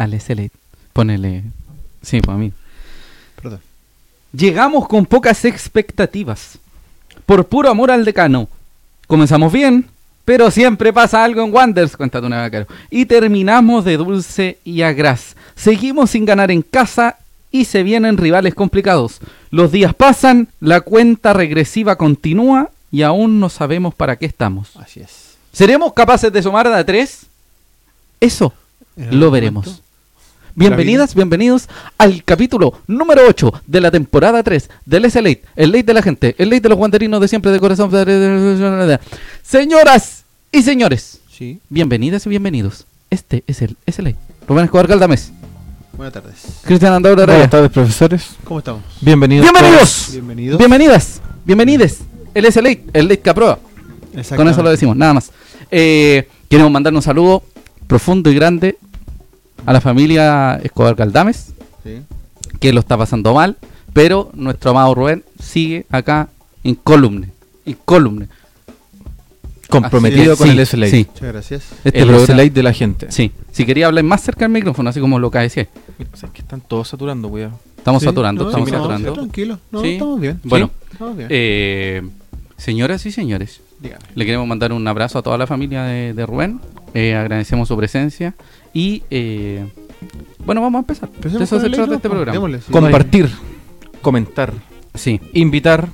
Al SLA. Ponele. Sí, pues a mí. Perdón. Llegamos con pocas expectativas. Por puro amor al decano. Comenzamos bien, pero siempre pasa algo en Wonders, cuenta tu Caro. Y terminamos de dulce y a gras. Seguimos sin ganar en casa y se vienen rivales complicados. Los días pasan, la cuenta regresiva continúa y aún no sabemos para qué estamos. Así es. ¿Seremos capaces de sumar de a tres? Eso lo veremos. Bienvenidas, bienvenidos al capítulo número 8 de la temporada 3 del SLA, el late de la gente, el late de los guanderinos de siempre de corazón. Señoras y señores, Sí. bienvenidas y bienvenidos. Este es el SLA. Rubén Escobar Galdames, Buenas tardes. Cristian Andaura Raya. Buenas tardes, profesores. ¿Cómo estamos? Bienvenidos. Bienvenidos, Bienvenidos. bienvenidas, bienvenides. El SLA, el late que aprueba. Con eso lo decimos, nada más. Eh, queremos mandar un saludo profundo y grande a la familia Escobar Galdames, Sí. que lo está pasando mal, pero nuestro amado Rubén sigue acá incólume, incólume. Comprometido Así con es, el sí, SLA. Sí, Muchas gracias. este el SLA de la gente. sí. Si quería hablar más cerca del micrófono, así como lo que decía. Mira, ¿sabes que están todos saturando, cuidado. Estamos Sí, saturando, no, estamos no, saturando. sí, tranquilo. No, Sí. estamos bien. Bueno, Estamos bien. eh, señoras y señores, Dígame. Le queremos mandar un abrazo a toda la familia de, de Rubén. Eh, agradecemos su presencia. Y eh, bueno, vamos a empezar. De Empecemos eso con se el trata intro, este pues, programa. démosle, sí. Compartir, comentar, Sí, invitar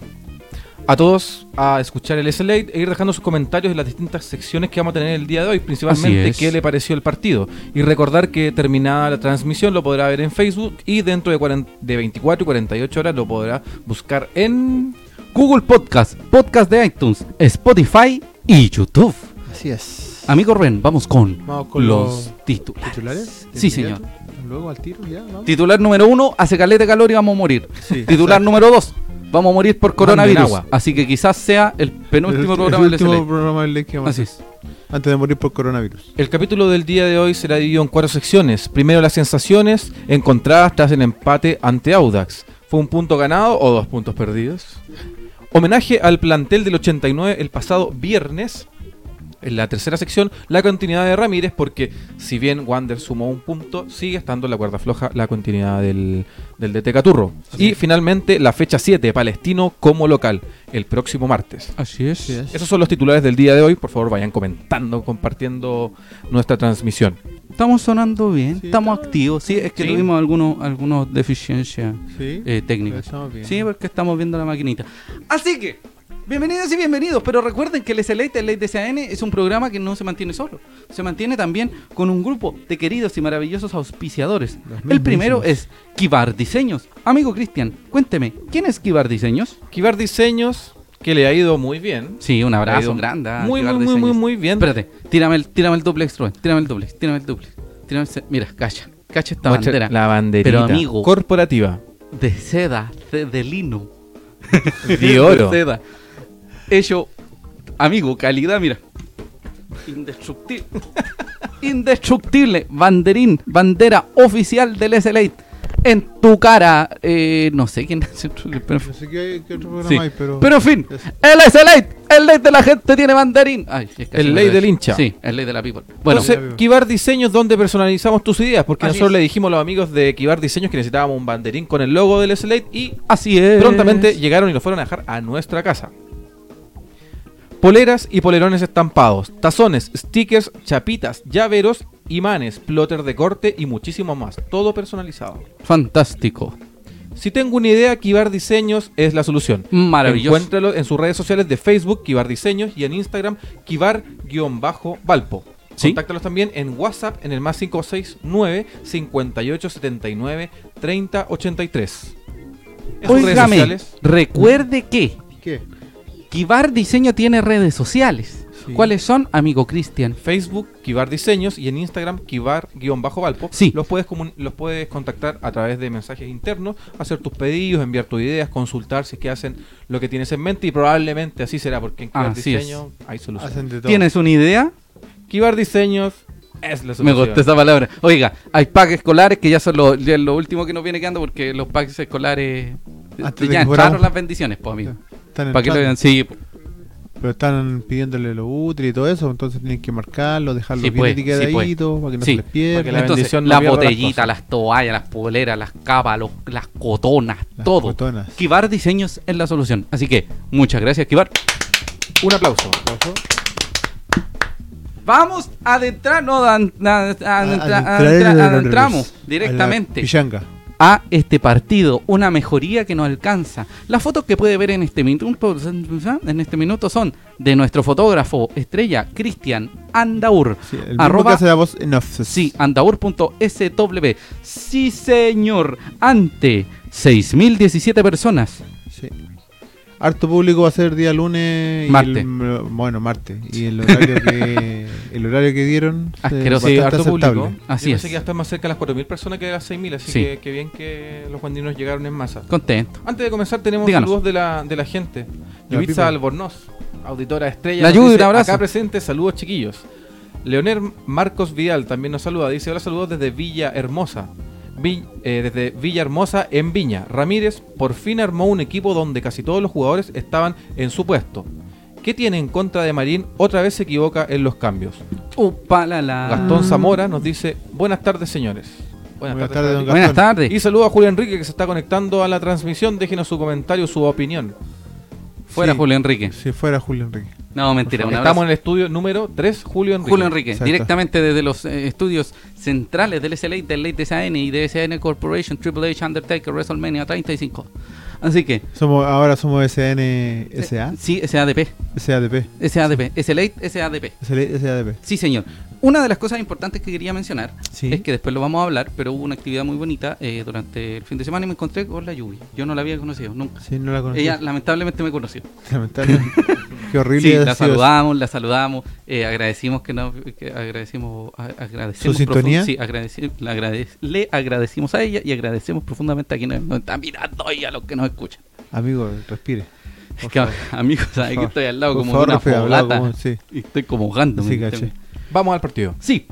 a todos a escuchar el SLA e ir dejando sus comentarios en las distintas secciones que vamos a tener el día de hoy, principalmente es. qué le pareció el partido. Y recordar que terminada la transmisión lo podrá ver en Facebook y dentro de, 40 de 24 y 48 horas lo podrá buscar en... Google Podcast, Podcast de iTunes, Spotify y YouTube. Así es. Amigo Rubén, vamos con, Vamos con los los titulares. ¿Titulares? Sí, ¿De señor. Luego al tiro, ya. Vamos. Titular número uno, hace caleta de calor y vamos a morir. Sí, Titular exacto. número dos, vamos a morir por coronavirus. agua. Así que quizás sea el penúltimo El- programa el del último programa del a Así es. Antes de morir por coronavirus. El capítulo del día de hoy será dividido en cuatro secciones. Primero las sensaciones encontradas tras el empate ante Audax. ¿Fue un punto ganado o dos puntos perdidos? Homenaje al plantel del 89 el pasado viernes. En la tercera sección, la continuidad de Ramírez, porque si bien Wander sumó un punto, sigue estando en la cuerda floja la continuidad del, del DT Caturro. Y finalmente, la fecha 7, Palestino como local, el próximo martes. Así es. Así es. Esos son los titulares del día de hoy. Por favor, vayan comentando, compartiendo nuestra transmisión. Estamos sonando bien, Sí, estamos está- activos. Sí, es que Sí. tuvimos algunos, algunos deficiencias Sí. eh, técnicas. Estamos bien. Sí, porque estamos viendo la maquinita. Así que, bienvenidos y bienvenidos. Pero recuerden que el SLA, el Late de CAN, es un programa que no se mantiene solo. Se mantiene también con un grupo de queridos y maravillosos auspiciadores. El primero es Kibar Diseños. Amigo Cristian, cuénteme, ¿quién es Kibar Diseños? Kibar Diseños, que le ha ido muy bien. Sí, un abrazo grande. Muy, muy, muy, muy, muy bien. Espérate, tírame el, tírame el duplex, Rubén. Tírame el duplex, tírame el duplex. Tírame el Mira, cacha. Cacha esta bandera. La banderita. Pero, amigo. Corporativa. de seda, de, de lino. De oro. seda. Hecho, amigo, calidad, mira. Indestructible. Indestructible. Banderín, bandera oficial del SLA. En tu cara. Eh, no sé quién es el pero, No sé qué, qué otro programa sí. hay, pero. pero en fin, Es- el SLA, el ley de la gente tiene banderín. Ay, es que El ley del hincha. Sí, el ley de la people. Bueno, Entonces, Kibar Diseños, donde personalizamos tus ideas. Porque Así nosotros es. le dijimos a los amigos de Kibar Diseños que necesitábamos un banderín con el logo del Slate y así es. prontamente llegaron y lo fueron a dejar a nuestra casa. Poleras y polerones estampados, tazones, stickers, chapitas, llaveros, imanes, plotter de corte y muchísimo más. Todo personalizado. Fantástico. Si tengo una idea, Kibar Diseños es la solución. Maravilloso. Encuéntralo en sus redes sociales de Facebook, Kibar Diseños, y en Instagram, Kibar-Valpo. Sí. Contáctalos también en WhatsApp en el más 569 5879 3083. En sus redes sociales, recuerde que ¿Qué? Kibar Diseño tiene redes sociales. Sí. ¿Cuáles son, amigo Cristian? Facebook, Kibar Diseños, y en Instagram, Kibar-Valpo. Sí. Los puedes, los puedes contactar a través de mensajes internos, hacer tus pedidos, enviar tus ideas, consultar si es que hacen lo que tienes en mente, y probablemente así será, porque en Kibar Así es. Diseño hay. Hacen de todo. ¿Tienes una idea? Kibar Diseños es la Me solución. gustó esa palabra. Oiga, hay packs escolares que ya son lo, ya es lo último que nos viene quedando porque los packs escolares Antes ya entraron las bendiciones, pues amigo. Están Para que lo vean, sí. Pero están pidiéndole lo útil y todo eso, entonces tienen que marcarlo, dejarlo Sí, bien pues, sí, etiquetadito para que no Sí, se les pierda. que la Entonces, bendición no las toallas, las poleras, las capas, los- las cotonas, Las todo. cotonas. Kibar Diseños es la solución. Así que, muchas gracias, Kibar. Un aplauso. Vamos a adentrar, no, adentra- adentramos a la directamente Pichanga. A este partido, una mejoría que nos alcanza. Las fotos que puede ver en este minuto, en este minuto son de nuestro fotógrafo estrella Cristian Andaur. Sí, el Arroba- que hace la voz en off. Sí, andaur.sw. Sí, señor. Ante 6.017 personas. Sí. Harto público va a ser día lunes y Martes. bueno, martes. Y el horario que el horario que dieron eh, Asqueroso. Sí, harto público. Así Yo es. que más cerca de las 4.000 personas que de las 6.000, así Sí. que, que bien que los guandinos llegaron en masa. Contento. Antes de comenzar tenemos Díganos. saludos de la, de la gente. People. Albornoz, auditora estrella. La dice, un abrazo. Acá presente, saludos chiquillos. Leonel Marcos Vidal también nos saluda. Dice, hola saludos desde Villa Hermosa. Vi- eh, desde Villa Hermosa en Viña. Ramírez por fin armó un equipo donde casi todos los jugadores estaban en su puesto. ¿Qué tiene en contra de Marín? Otra vez se equivoca en los cambios. Upa, la, la. Gastón Zamora nos dice, buenas tardes señores. Buenas tardes, Gastón. don Buenas tardes. Y saludo a Julio Enrique que se está conectando a la transmisión. Déjenos su comentario, su opinión. Fuera Sí. Julio Enrique. Si fuera Julio Enrique. No, mentira. Estamos en el estudio número 3, Julio Enrique. Julio Enrique, Exacto. directamente desde los eh, estudios centrales del SLA, del Late DSN y de SN Corporation, Triple H, Undertaker, WrestleMania 35. Así que, Somos, ahora somos SN SA, sí, SADP, SADP. SADP, SLA, SADP. SADP. Sí, señor. Una de las cosas importantes que quería mencionar Sí. es que después lo vamos a hablar, pero hubo una actividad muy bonita eh, durante el fin de semana y me encontré con la lluvia. Yo no la había conocido nunca. Sí, no la conocí. Ella lamentablemente me conoció. Lamentable. Qué horrible. Sí, la saludamos, la saludamos, eh, agradecimos que nos, que agradecimos, agradecemos ¿Su sintonía? sí, agradeci- le, agradec- le agradecimos a ella y agradecemos profundamente a quienes nos están mirando y a los que nos escuchan. Amigo, respire. Es que, amigos, ¿sabes que estoy al lado como de una fogata como- sí. y estoy como. Sí, caché. Vamos al partido. Sí,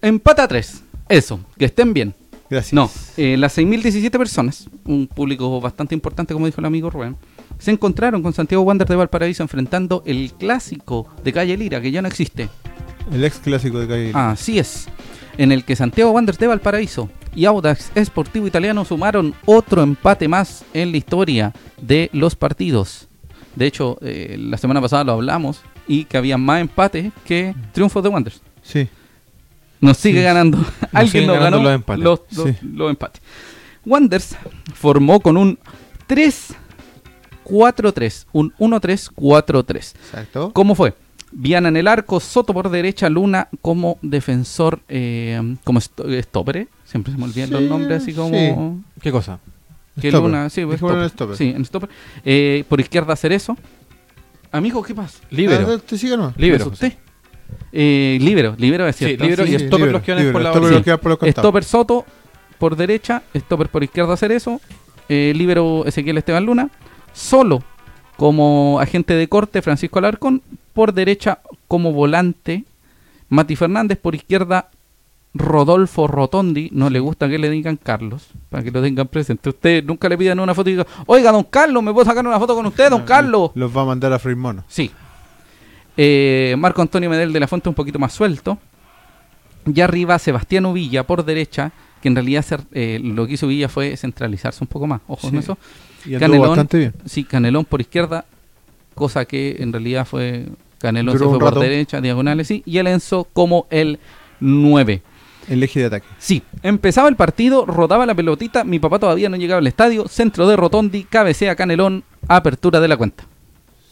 empata 3. Eso, que estén bien. Gracias. No, eh, las 6.017 personas, un público bastante importante, como dijo el amigo Rubén, se encontraron con Santiago Wander de Valparaíso enfrentando el clásico de Calle Lira, que ya no existe. El ex clásico de calle. Así es, en el que Santiago Wanderers de Valparaíso y Audax Esportivo Italiano sumaron otro empate más en la historia de los partidos. De hecho, eh, la semana pasada lo hablamos y que había más empates que triunfos de Wanderers. Sí. Nos sigue Sí. ganando. Alguien siguen nos ganó los empates. los, los- Sí. los empates. Wanderers formó con un 3-4-3, un 1-3-4-3. Exacto. ¿Cómo fue? Viana en el arco, Soto por derecha, Luna como defensor, eh, como stopper, siempre se me olvidan los Sí, nombres así como... ¿Qué cosa? Que. Luna, sí, stopper. stopper. Sí, en stopper. Eh, por izquierda Cerezo. Amigo, ¿qué pasa? Libero. Ah, ¿Te sigue no? Libero. ¿Me asusté? Eh, libero, libero es Sí, cierto. libero sí. y stopper libero, los que van libero, por la stopper van por los. Stopper Soto por derecha, Stopper por izquierda Cerezo, eh, Libero Ezequiel Esteban Luna, solo como agente de corte Francisco Alarcón, por derecha como volante Mati Fernández, por izquierda Rodolfo Rotondi, no le gusta que le digan Carlos, para que lo tengan presente. Usted nunca le pidan una foto y diga, oiga, don Carlos, ¿me puedo sacar una foto con usted, don Carlos? Los va a mandar a Free Mono. Sí. Eh, Marco Antonio Medel de la Fuente un poquito más suelto. Y arriba Sebastián Uvilla por derecha, que en realidad eh, lo que hizo Villa fue centralizarse un poco más. Ojo Sí. con eso. Y Canelón. bastante bien. Sí, Canelón por izquierda, cosa que en realidad fue Canelón se fue por derecha, diagonales, sí, y el Enzo como el 9. El eje de ataque. Sí, empezaba el partido, rodaba la pelotita, mi papá todavía no llegaba al estadio, centro de Rotondi, cabecea Canelón, apertura de la cuenta.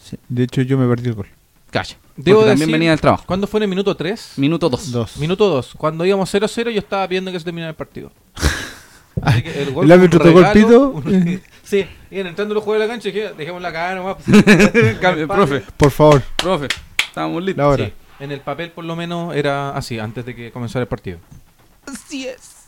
Sí. De hecho, yo me perdí el gol. Calla. Debo Porque también decir- venía del trabajo. ¿Cuándo fue en el minuto 3? Minuto 2. Dos. Minuto 2. Cuando íbamos 0-0 yo estaba viendo que se terminara el partido. Así que El gol árbitro tocó el regalo, pito. un- sí, iban entrando los jugadores de la cancha y dije, dejémosla acá nomás. Cambio, profe, Por favor, profe, estábamos listos. la hora. Sí, en el papel por lo menos era así, antes de que comenzara el partido. Así es.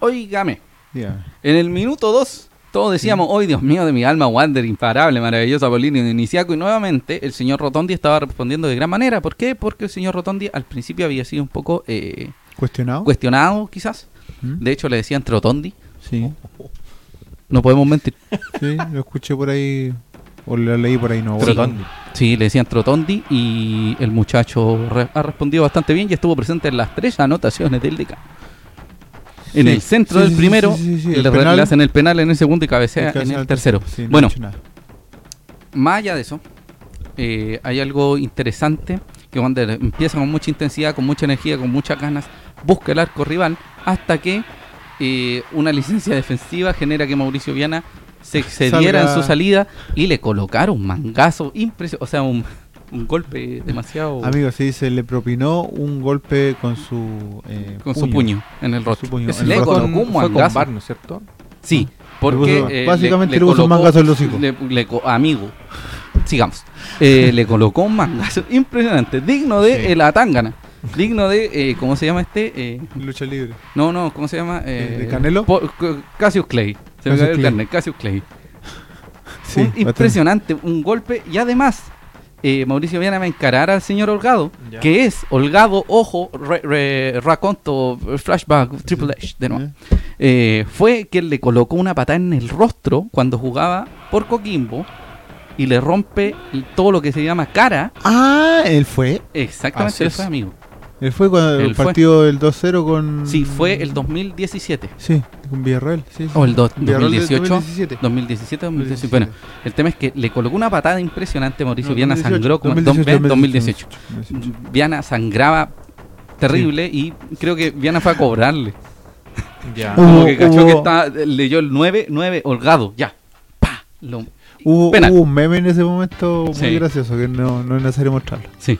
Óigame, en el minuto 2, todos decíamos, hoy Dios mío de mi alma, Wander, imparable, maravillosa, Polini de Iniciaco, y nuevamente el señor Rotondi estaba respondiendo de gran manera. ¿Por qué? Porque el señor Rotondi al principio había sido un poco eh, ¿Cuestionado? cuestionado, quizás. ¿Mm? De hecho, le decían Trotondi. Sí, No podemos mentir. sí, lo escuché por ahí O lo leí por ahí, no. Trotondi. Sí, le decían Trotondi y el muchacho re- ha respondido bastante bien y estuvo presente en las tres anotaciones del DK. En el centro del primero, le, penal. le hacen el penal en el segundo y cabecea El en el tercero. No bueno, más allá de eso, eh, hay algo interesante que Wander empieza con mucha intensidad, con mucha energía, con muchas ganas, busca el arco rival hasta que eh, una licencia defensiva genera que Mauricio Viana se excediera Salga- en su salida y le colocaron un mangazo impresionante, o sea, un, un golpe demasiado Amigo, sí, se le propinó un golpe con su eh, con su puño en el Con rostro. su puño en el le rostro. colocó un Fue con mangazo. Barno, ¿cierto? Sí, Le porque puso- eh, básicamente le puso un mangazo en los hocico. le- le amigo, sigamos. Eh, le colocó un mangazo impresionante, digno de Sí. eh, la tangana, digno de eh, ¿cómo se llama este? Eh, Lucha libre. no, no, ¿cómo se llama? Eh, ¿De Canelo? Po- Cassius Clay. Se me cayó el Clay. carnet, Cassius Clay. Sí, un bastante. impresionante, un golpe y además eh, Mauricio Viana va a encarar al señor Holgado, Ya. que es Holgado, ojo, re, re- raconto, flashback, Triple H, de nuevo. Eh, fue que le colocó una patada en el rostro cuando jugaba por Coquimbo y le rompe todo lo que se llama cara. Ah, él fue. Exactamente, él fue amigo. Él fue cuando el partido del 2-0 con. Sí, fue el 2017. Sí, con Villarreal. Sí, sí. O el do- Villarreal del 2018. 2017. 2017, 2018. Bueno, el tema es que le colocó una patada impresionante. Mauricio No, Viana 2018, sangró como 2018, 2018. 2018. Viana sangraba terrible y creo que Viana fue a cobrarle. Ya. Como que cachó hubo- que estaba, leyó el 9, 9, holgado, ya. Pa. Lo- Hubo, un meme en ese momento muy Sí. gracioso que no, no es necesario mostrarlo. Sí.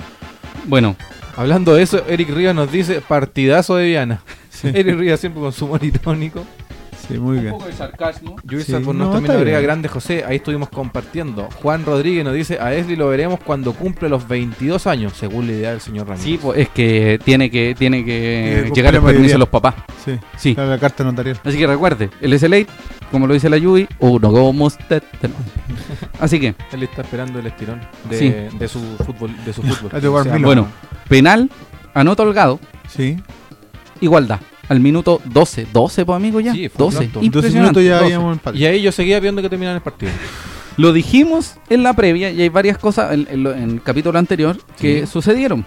Bueno, Hablando de eso, Eric Rivas nos dice partidazo de Viana. Eric Rivas siempre con su humor irónico. Sí, muy bien. de sarcasmo. Yuisa Sí, por no, nos también está agrega bien. grande José, ahí estuvimos compartiendo. Juan Rodríguez nos dice, a Esli lo veremos cuando cumple los 22 años, según la idea del señor Ramírez. Sí, pues es que tiene que, tiene que llegar el permiso de los papás. Sí, Sí. claro, la carta notarial. Así que recuerde, el SLA, como lo dice la Yui, uno como usted. Así que, Él está esperando el estirón de, Sí. de su fútbol. De su fútbol. O sea, bueno, penal, anota Holgado, Sí. igualdad. Al minuto 12. 12, pues amigo, ya. Sí, fue 12. pronto. 12 Impresionante. minutos ya 12. habíamos empate. Y ahí yo seguía viendo que terminaban el partido. Lo dijimos en la previa y hay varias cosas en, en lo- en el capítulo anterior que Sí. sucedieron.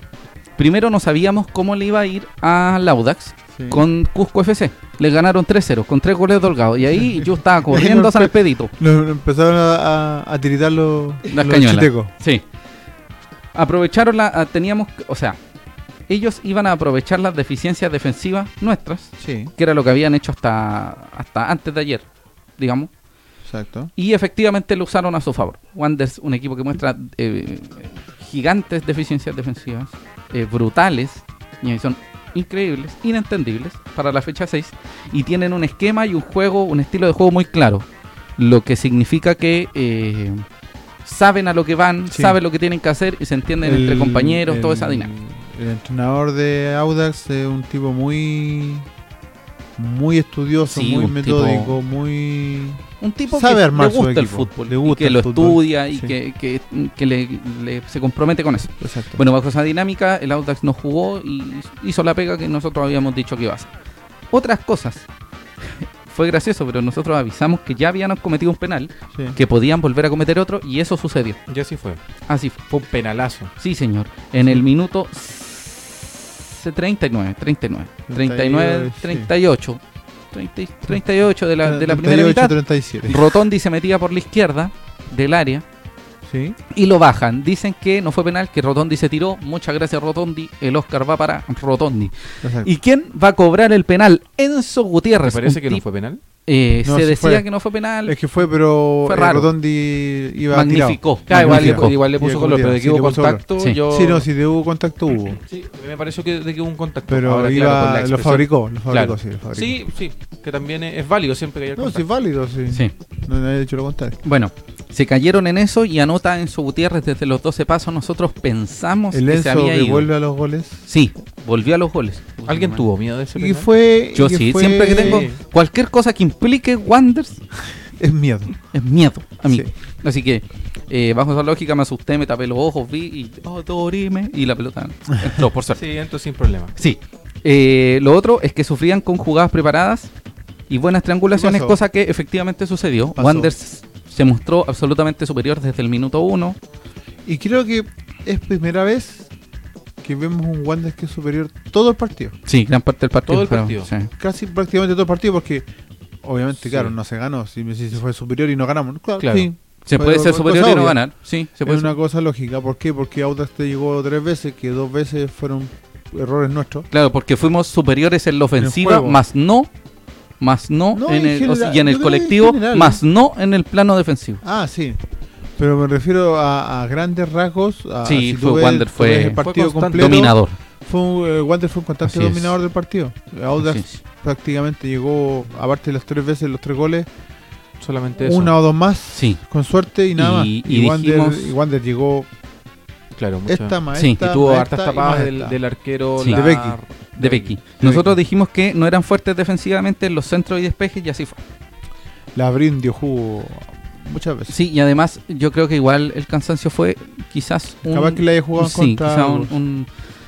Primero no sabíamos cómo le iba a ir a Laudax Sí. con Cusco FC. Le ganaron 3-0 con tres goles de Holgado. Y ahí yo estaba corriendo a San lo empezaron a, a, a tiritar los, Las los cañuelas. chitecos. Sí. Aprovecharon la. Teníamos. que- O sea, ellos iban a aprovechar las deficiencias defensivas nuestras, Sí, que era lo que habían hecho hasta, hasta antes de ayer, digamos. exacto. Y efectivamente lo usaron a su favor. Wanderers, un equipo que muestra eh, gigantes deficiencias defensivas, eh, brutales, y son increíbles, inentendibles para la fecha 6, y tienen un esquema y un juego, un estilo de juego muy claro. Lo que significa que eh, saben a lo que van, Sí. saben lo que tienen que hacer y se entienden entre El- compañeros, toda esa dinámica. El entrenador de Audax es un tipo muy muy estudioso, Sí, muy metódico, tipo- muy Un tipo Sabe que armar le su gusta el equipo, fútbol, le y gusta que el lo fútbol, estudia y sí. que, que- que le- le- se compromete con eso. exacto. Bueno, bajo esa dinámica, el Audax no jugó y hizo la pega que nosotros habíamos dicho que iba a hacer. Otras cosas. Fue gracioso, pero nosotros avisamos que ya habían cometido un penal, Sí. que podían volver a cometer otro, y eso sucedió. Y así fue. Así fue. Fue un penalazo. Sí, señor. En el minuto 39, 39, 39, 38, 30 y- 38 de la, de la primera 38, mitad. 37. Rotondi se metía por la izquierda del área Sí. y lo bajan. Dicen que no fue penal, que Rotondi se tiró. Muchas gracias, Rotondi. El Oscar va para Rotondi. exacto. ¿Y quién va a cobrar el penal? Enzo ¿Te Gutiérrez. parece un que no fue penal? Eh, No, se sí decía fue. que no fue penal. Es que fue, pero Fue eh, raro. Rotondi iba Magnificó. Claro, igual, igual le puso color, pero de que sí, hubo contacto, Sí. yo... Sí, no, si de hubo contacto hubo. Sí, me pareció que, de que hubo un contacto. Pero Ahora, iba, claro, lo fabricó, lo fabricó, Claro. sí, lo fabricó. Sí, sí, que también es, válido siempre que haya No, sí, es contacto. válido, sí. Sí. No nadie ha dicho lo contrario. Bueno, se cayeron en eso y anota Enzo Gutiérrez desde los 12 pasos. Nosotros pensamos El que se Enzo había que ido. vuelve a los goles. Sí, volvió a los goles. ¿Alguien tuvo miedo de ese Y penal? fue. Yo y sí, fue- siempre que tengo cualquier cosa que implique Wanders, Es miedo. es miedo a mí. Sí. Así que, eh, bajo esa lógica, me asusté, me tapé los ojos, vi y. ¡Oh, Dorime! Y la pelota entró, por suerte. Sí, entonces sin problema. Sí. Eh, lo otro es que sufrían con jugadas preparadas y buenas triangulaciones, cosa que efectivamente sucedió. Pasó. Wanders Se mostró absolutamente superior desde el minuto uno. Y creo que es primera vez que vemos un Wander que es superior todo el partido. Sí, gran parte del partido. Todo el pero- partido. sí. Casi prácticamente todo el partido porque obviamente, Sí. claro, no se ganó. Si, si se fue superior y no ganamos. Claro, Claro. sí. Se puede ser superior y no ganar. Sí, se puede es una cosa lógica. ¿Por qué? Porque Audax te llegó tres veces, que dos veces fueron errores nuestros. Claro, porque fuimos superiores en la ofensiva, más no, más no, No, en en el, o general, sea, y en el colectivo, general, más no en el plano defensivo. Ah, sí. Pero me refiero a, a grandes rasgos. A, Sí, si fue ves- Wander fue- el fue partido constante. completo. Dominador. Fue un, eh, Wander fue un constante Así es. dominador del partido. Audax es. prácticamente llegó, aparte de las tres veces, los tres goles, Solamente eso. una o dos más, Sí, con suerte y nada Y- más. y Wander, dijimos- y Wander llegó Claro, mucha- esta más Sí, Y tuvo hartas y tapadas del, del arquero. Sí. la- De Becky. De Becky. Nosotros dijimos que no eran fuertes defensivamente en los centros y despejes y así fue. La Brin dio jugo muchas veces. Sí, y además yo creo que igual el cansancio fue quizás un... Capaz que le haya jugado sí, contra. un, un-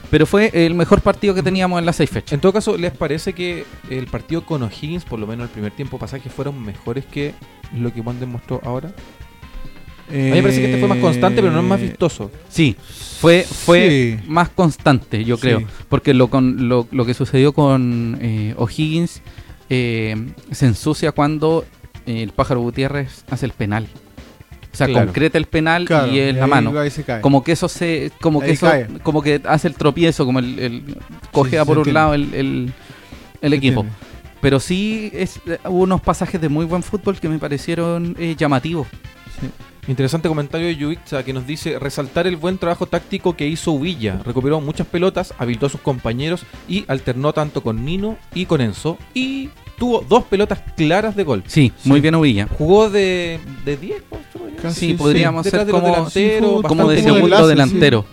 Pero fue el mejor partido que teníamos en las seis fechas. En todo caso, ¿les parece que el partido con O'Higgins, por lo menos el primer tiempo pasaje, fueron mejores que lo que Wander mostró ahora? A mí me parece que este fue más constante, pero no es más vistoso. Sí, fue, fue Sí. más constante, yo creo. Sí. Porque lo, con, lo, lo que sucedió con eh, O'Higgins eh, se ensucia cuando eh, el pájaro Gutiérrez hace el penal. O sea, Claro. concreta el penal Claro, y es la mano. Como que eso se. Como que eso. cae. Como que hace el tropiezo, como el. el cojea se por un entiende. lado el, el- equipo. entiende. Pero sí es, eh, hubo unos pasajes de muy buen fútbol que me parecieron eh, llamativos. Interesante comentario de Yuixa que nos dice resaltar el buen trabajo táctico que hizo Uvilla. Recuperó muchas pelotas, habilitó a sus compañeros y alternó tanto con Nino y con Enzo. Y tuvo dos pelotas claras de gol. Sí, muy bien Uvilla. Jugó de, de 10, ¿no? Casi, Sí, podríamos Detrás ser de como, delanteros, como de segundo enlace, delantero.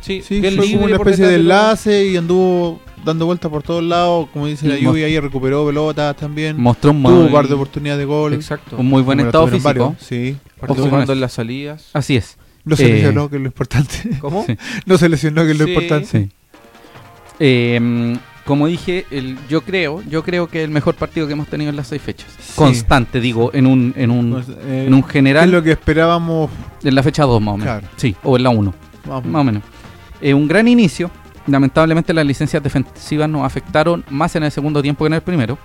Sí, Sí, bien fue como una especie de enlace y anduvo dando vueltas por todos lados. Como dice la lluvia, ahí recuperó pelotas también. Mostró un, Tuvo un par de oportunidades de gol. Exacto. un muy buen Como estado físico. varios, Sí. Participando en las salidas. Así es. No se Eh, lesionó, que es lo importante. ¿Cómo? Sí. no se lesionó, que es lo Sí. importante. Sí. Eh, como dije, el, yo creo, yo creo que el mejor partido que hemos tenido en las seis fechas. Sí. Constante, digo, en un, en un, Pues, eh, en un ¿qué es general, lo que esperábamos? en la fecha 2 más o menos. Claro. Sí, o en la 1, Vamos. más o menos. Eh, un gran inicio. Lamentablemente las licencias defensivas nos afectaron más en el segundo tiempo que en el primero.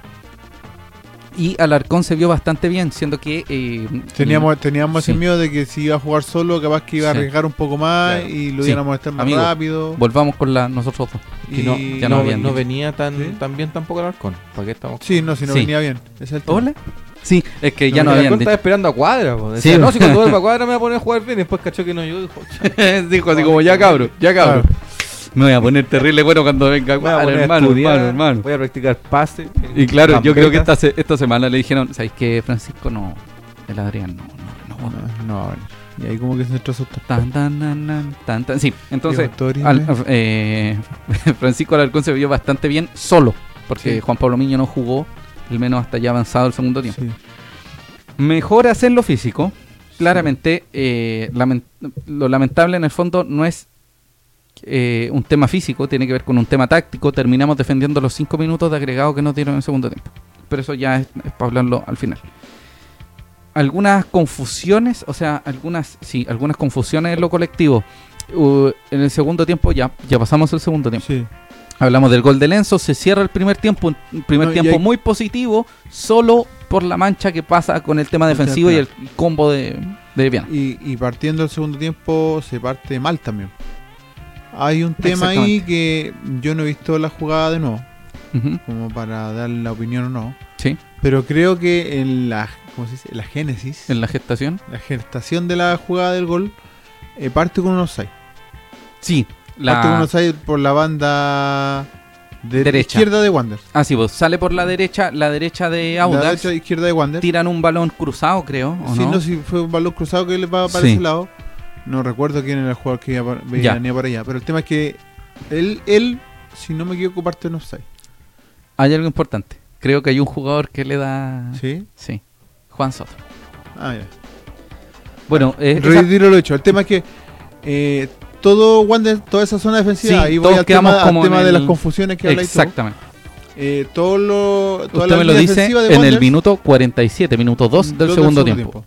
Y Alarcón se vio bastante bien, siendo que... eh, Teníamos, teníamos Sí. ese miedo de que si iba a jugar solo, capaz que iba a Sí. arriesgar un poco más Claro. y lo Sí. iban a estar más Amigo, rápido. Volvamos con la nosotros dos. Que no, y- ya no, no no venía tan, ¿Sí? tan bien tampoco el Arcón. ¿Para qué estamos? Sí, no, si no Sí. venía bien. Es el tema. ¿Hola? Sí, es que ya No, no habían estaba esperando a cuadra. Decía, Sí. no, si cuando vuelva a cuadra me voy a poner a jugar bien. Después cachó que no yo. Dijo, Dijo así como, ya cabro, ya cabro. Claro. Me voy a poner terrible bueno cuando venga voy a Cuadra, poner a hermano, estudiar, hermano, hermano. Voy a practicar pase. Y claro, yo creo que esta, se- esta semana le dijeron, ¿sabéis que Francisco no, el Adrián no, no, no. Y ahí como que se entró asustar. Tan, tan, tan, tan, tan, tan. Sí, entonces, eh, Francisco Alarcón se vio bastante bien solo, porque Sí. Juan Pablo Miño no jugó, al menos hasta ya avanzado el segundo tiempo. Sí. Mejor hacerlo físico. Claramente, eh, lamen- lo lamentable en el fondo no es eh, un tema físico, tiene que ver con un tema táctico. Terminamos defendiendo los cinco minutos de agregado que nos dieron en el segundo tiempo. Pero eso ya es, es para hablarlo al final. Algunas confusiones, o sea, algunas, sí, algunas confusiones en lo colectivo. Uh, en el segundo tiempo, ya, ya pasamos el segundo tiempo. Sí. Hablamos del gol de Lenzo, se cierra el primer tiempo, un primer No, tiempo hay- muy positivo, solo por la mancha que pasa con el tema defensivo y el combo de, de Viana. Y, y partiendo del segundo tiempo se parte mal también. Hay un tema ahí que yo no he visto la jugada de nuevo, como para dar la opinión o no. Sí, Pero creo que en la, ¿cómo se dice? En la génesis, en la gestación. la gestación de la jugada del gol, eh, parte con un offside. Sí, Parte con un la... offside por la banda de Derecha. izquierda de Wander. Ah, sí, pues sale por la derecha, la derecha de La Audax, derecha e izquierda de Wander. tiran un balón cruzado, creo, ¿o Sí, no? no, si fue un balón cruzado que le va para Sí. ese lado. No recuerdo quién era el jugador que iba para, Ya. venía para allá. Pero el tema es que él, él, si no me equivoco, parte en offside. Hay algo importante. Creo que hay un jugador que le da... ¿Sí? Sí, Juan Soto. Ah, ya. Bueno, eh, Retiro lo hecho. El tema es que eh, todo Wander, toda esa zona defensiva, Sí, ahí voy al quedamos tema, al como tema en de el- las confusiones que habláis tú. exactamente. Eh, todo lo, toda Usted la me lo dice de en el minuto 47, minuto 2 del dos segundo tiempo.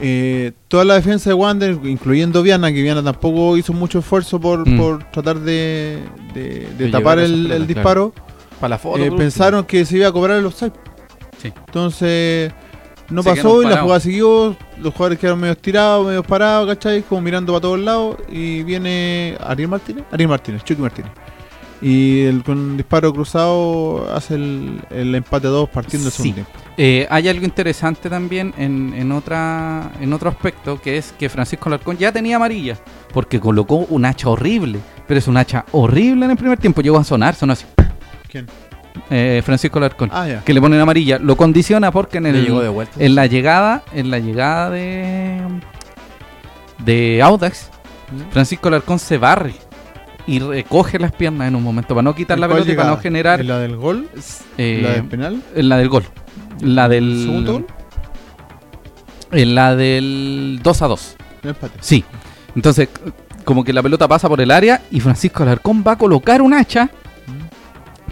Eh, toda la defensa de Wander, incluyendo Viana, que Viana tampoco hizo mucho esfuerzo por, Mm. por tratar de, de- de De tapar el, el claro. disparo, Para la foto. eh, pensaron que se iba a cobrar el offside. Sí. Entonces, no Se pasó y la jugada siguió. Los jugadores quedaron medio tirados, medio parados, ¿cachai? Como mirando para todos lados. Y viene Ariel Martínez. Ariel Martínez, Chucky Martínez. Y el, con un disparo cruzado hace el, el empate a dos partiendo el Sí. segundo tiempo. Eh, hay algo interesante también en, en otra en otro aspecto que es que Francisco Alarcón ya tenía amarilla porque colocó un hacha horrible, pero es un hacha horrible en el primer tiempo. Llegó a sonar, sonó así. ¿Quién? Eh, Francisco Alarcón, Ah, ya. que le ponen amarilla, lo condiciona porque en el llegó de vuelta. en la llegada en la llegada de de Audax Francisco Alarcón se barre y recoge las piernas en un momento para no quitar la ¿En cuál pelota y para no generar ¿En la del gol? eh, ¿La del penal? en la del gol. La del ¿Segundo gol? En la del 2 a 2. El empate. Sí. Entonces, como que la pelota pasa por el área y Francisco Alarcón va a colocar un hacha,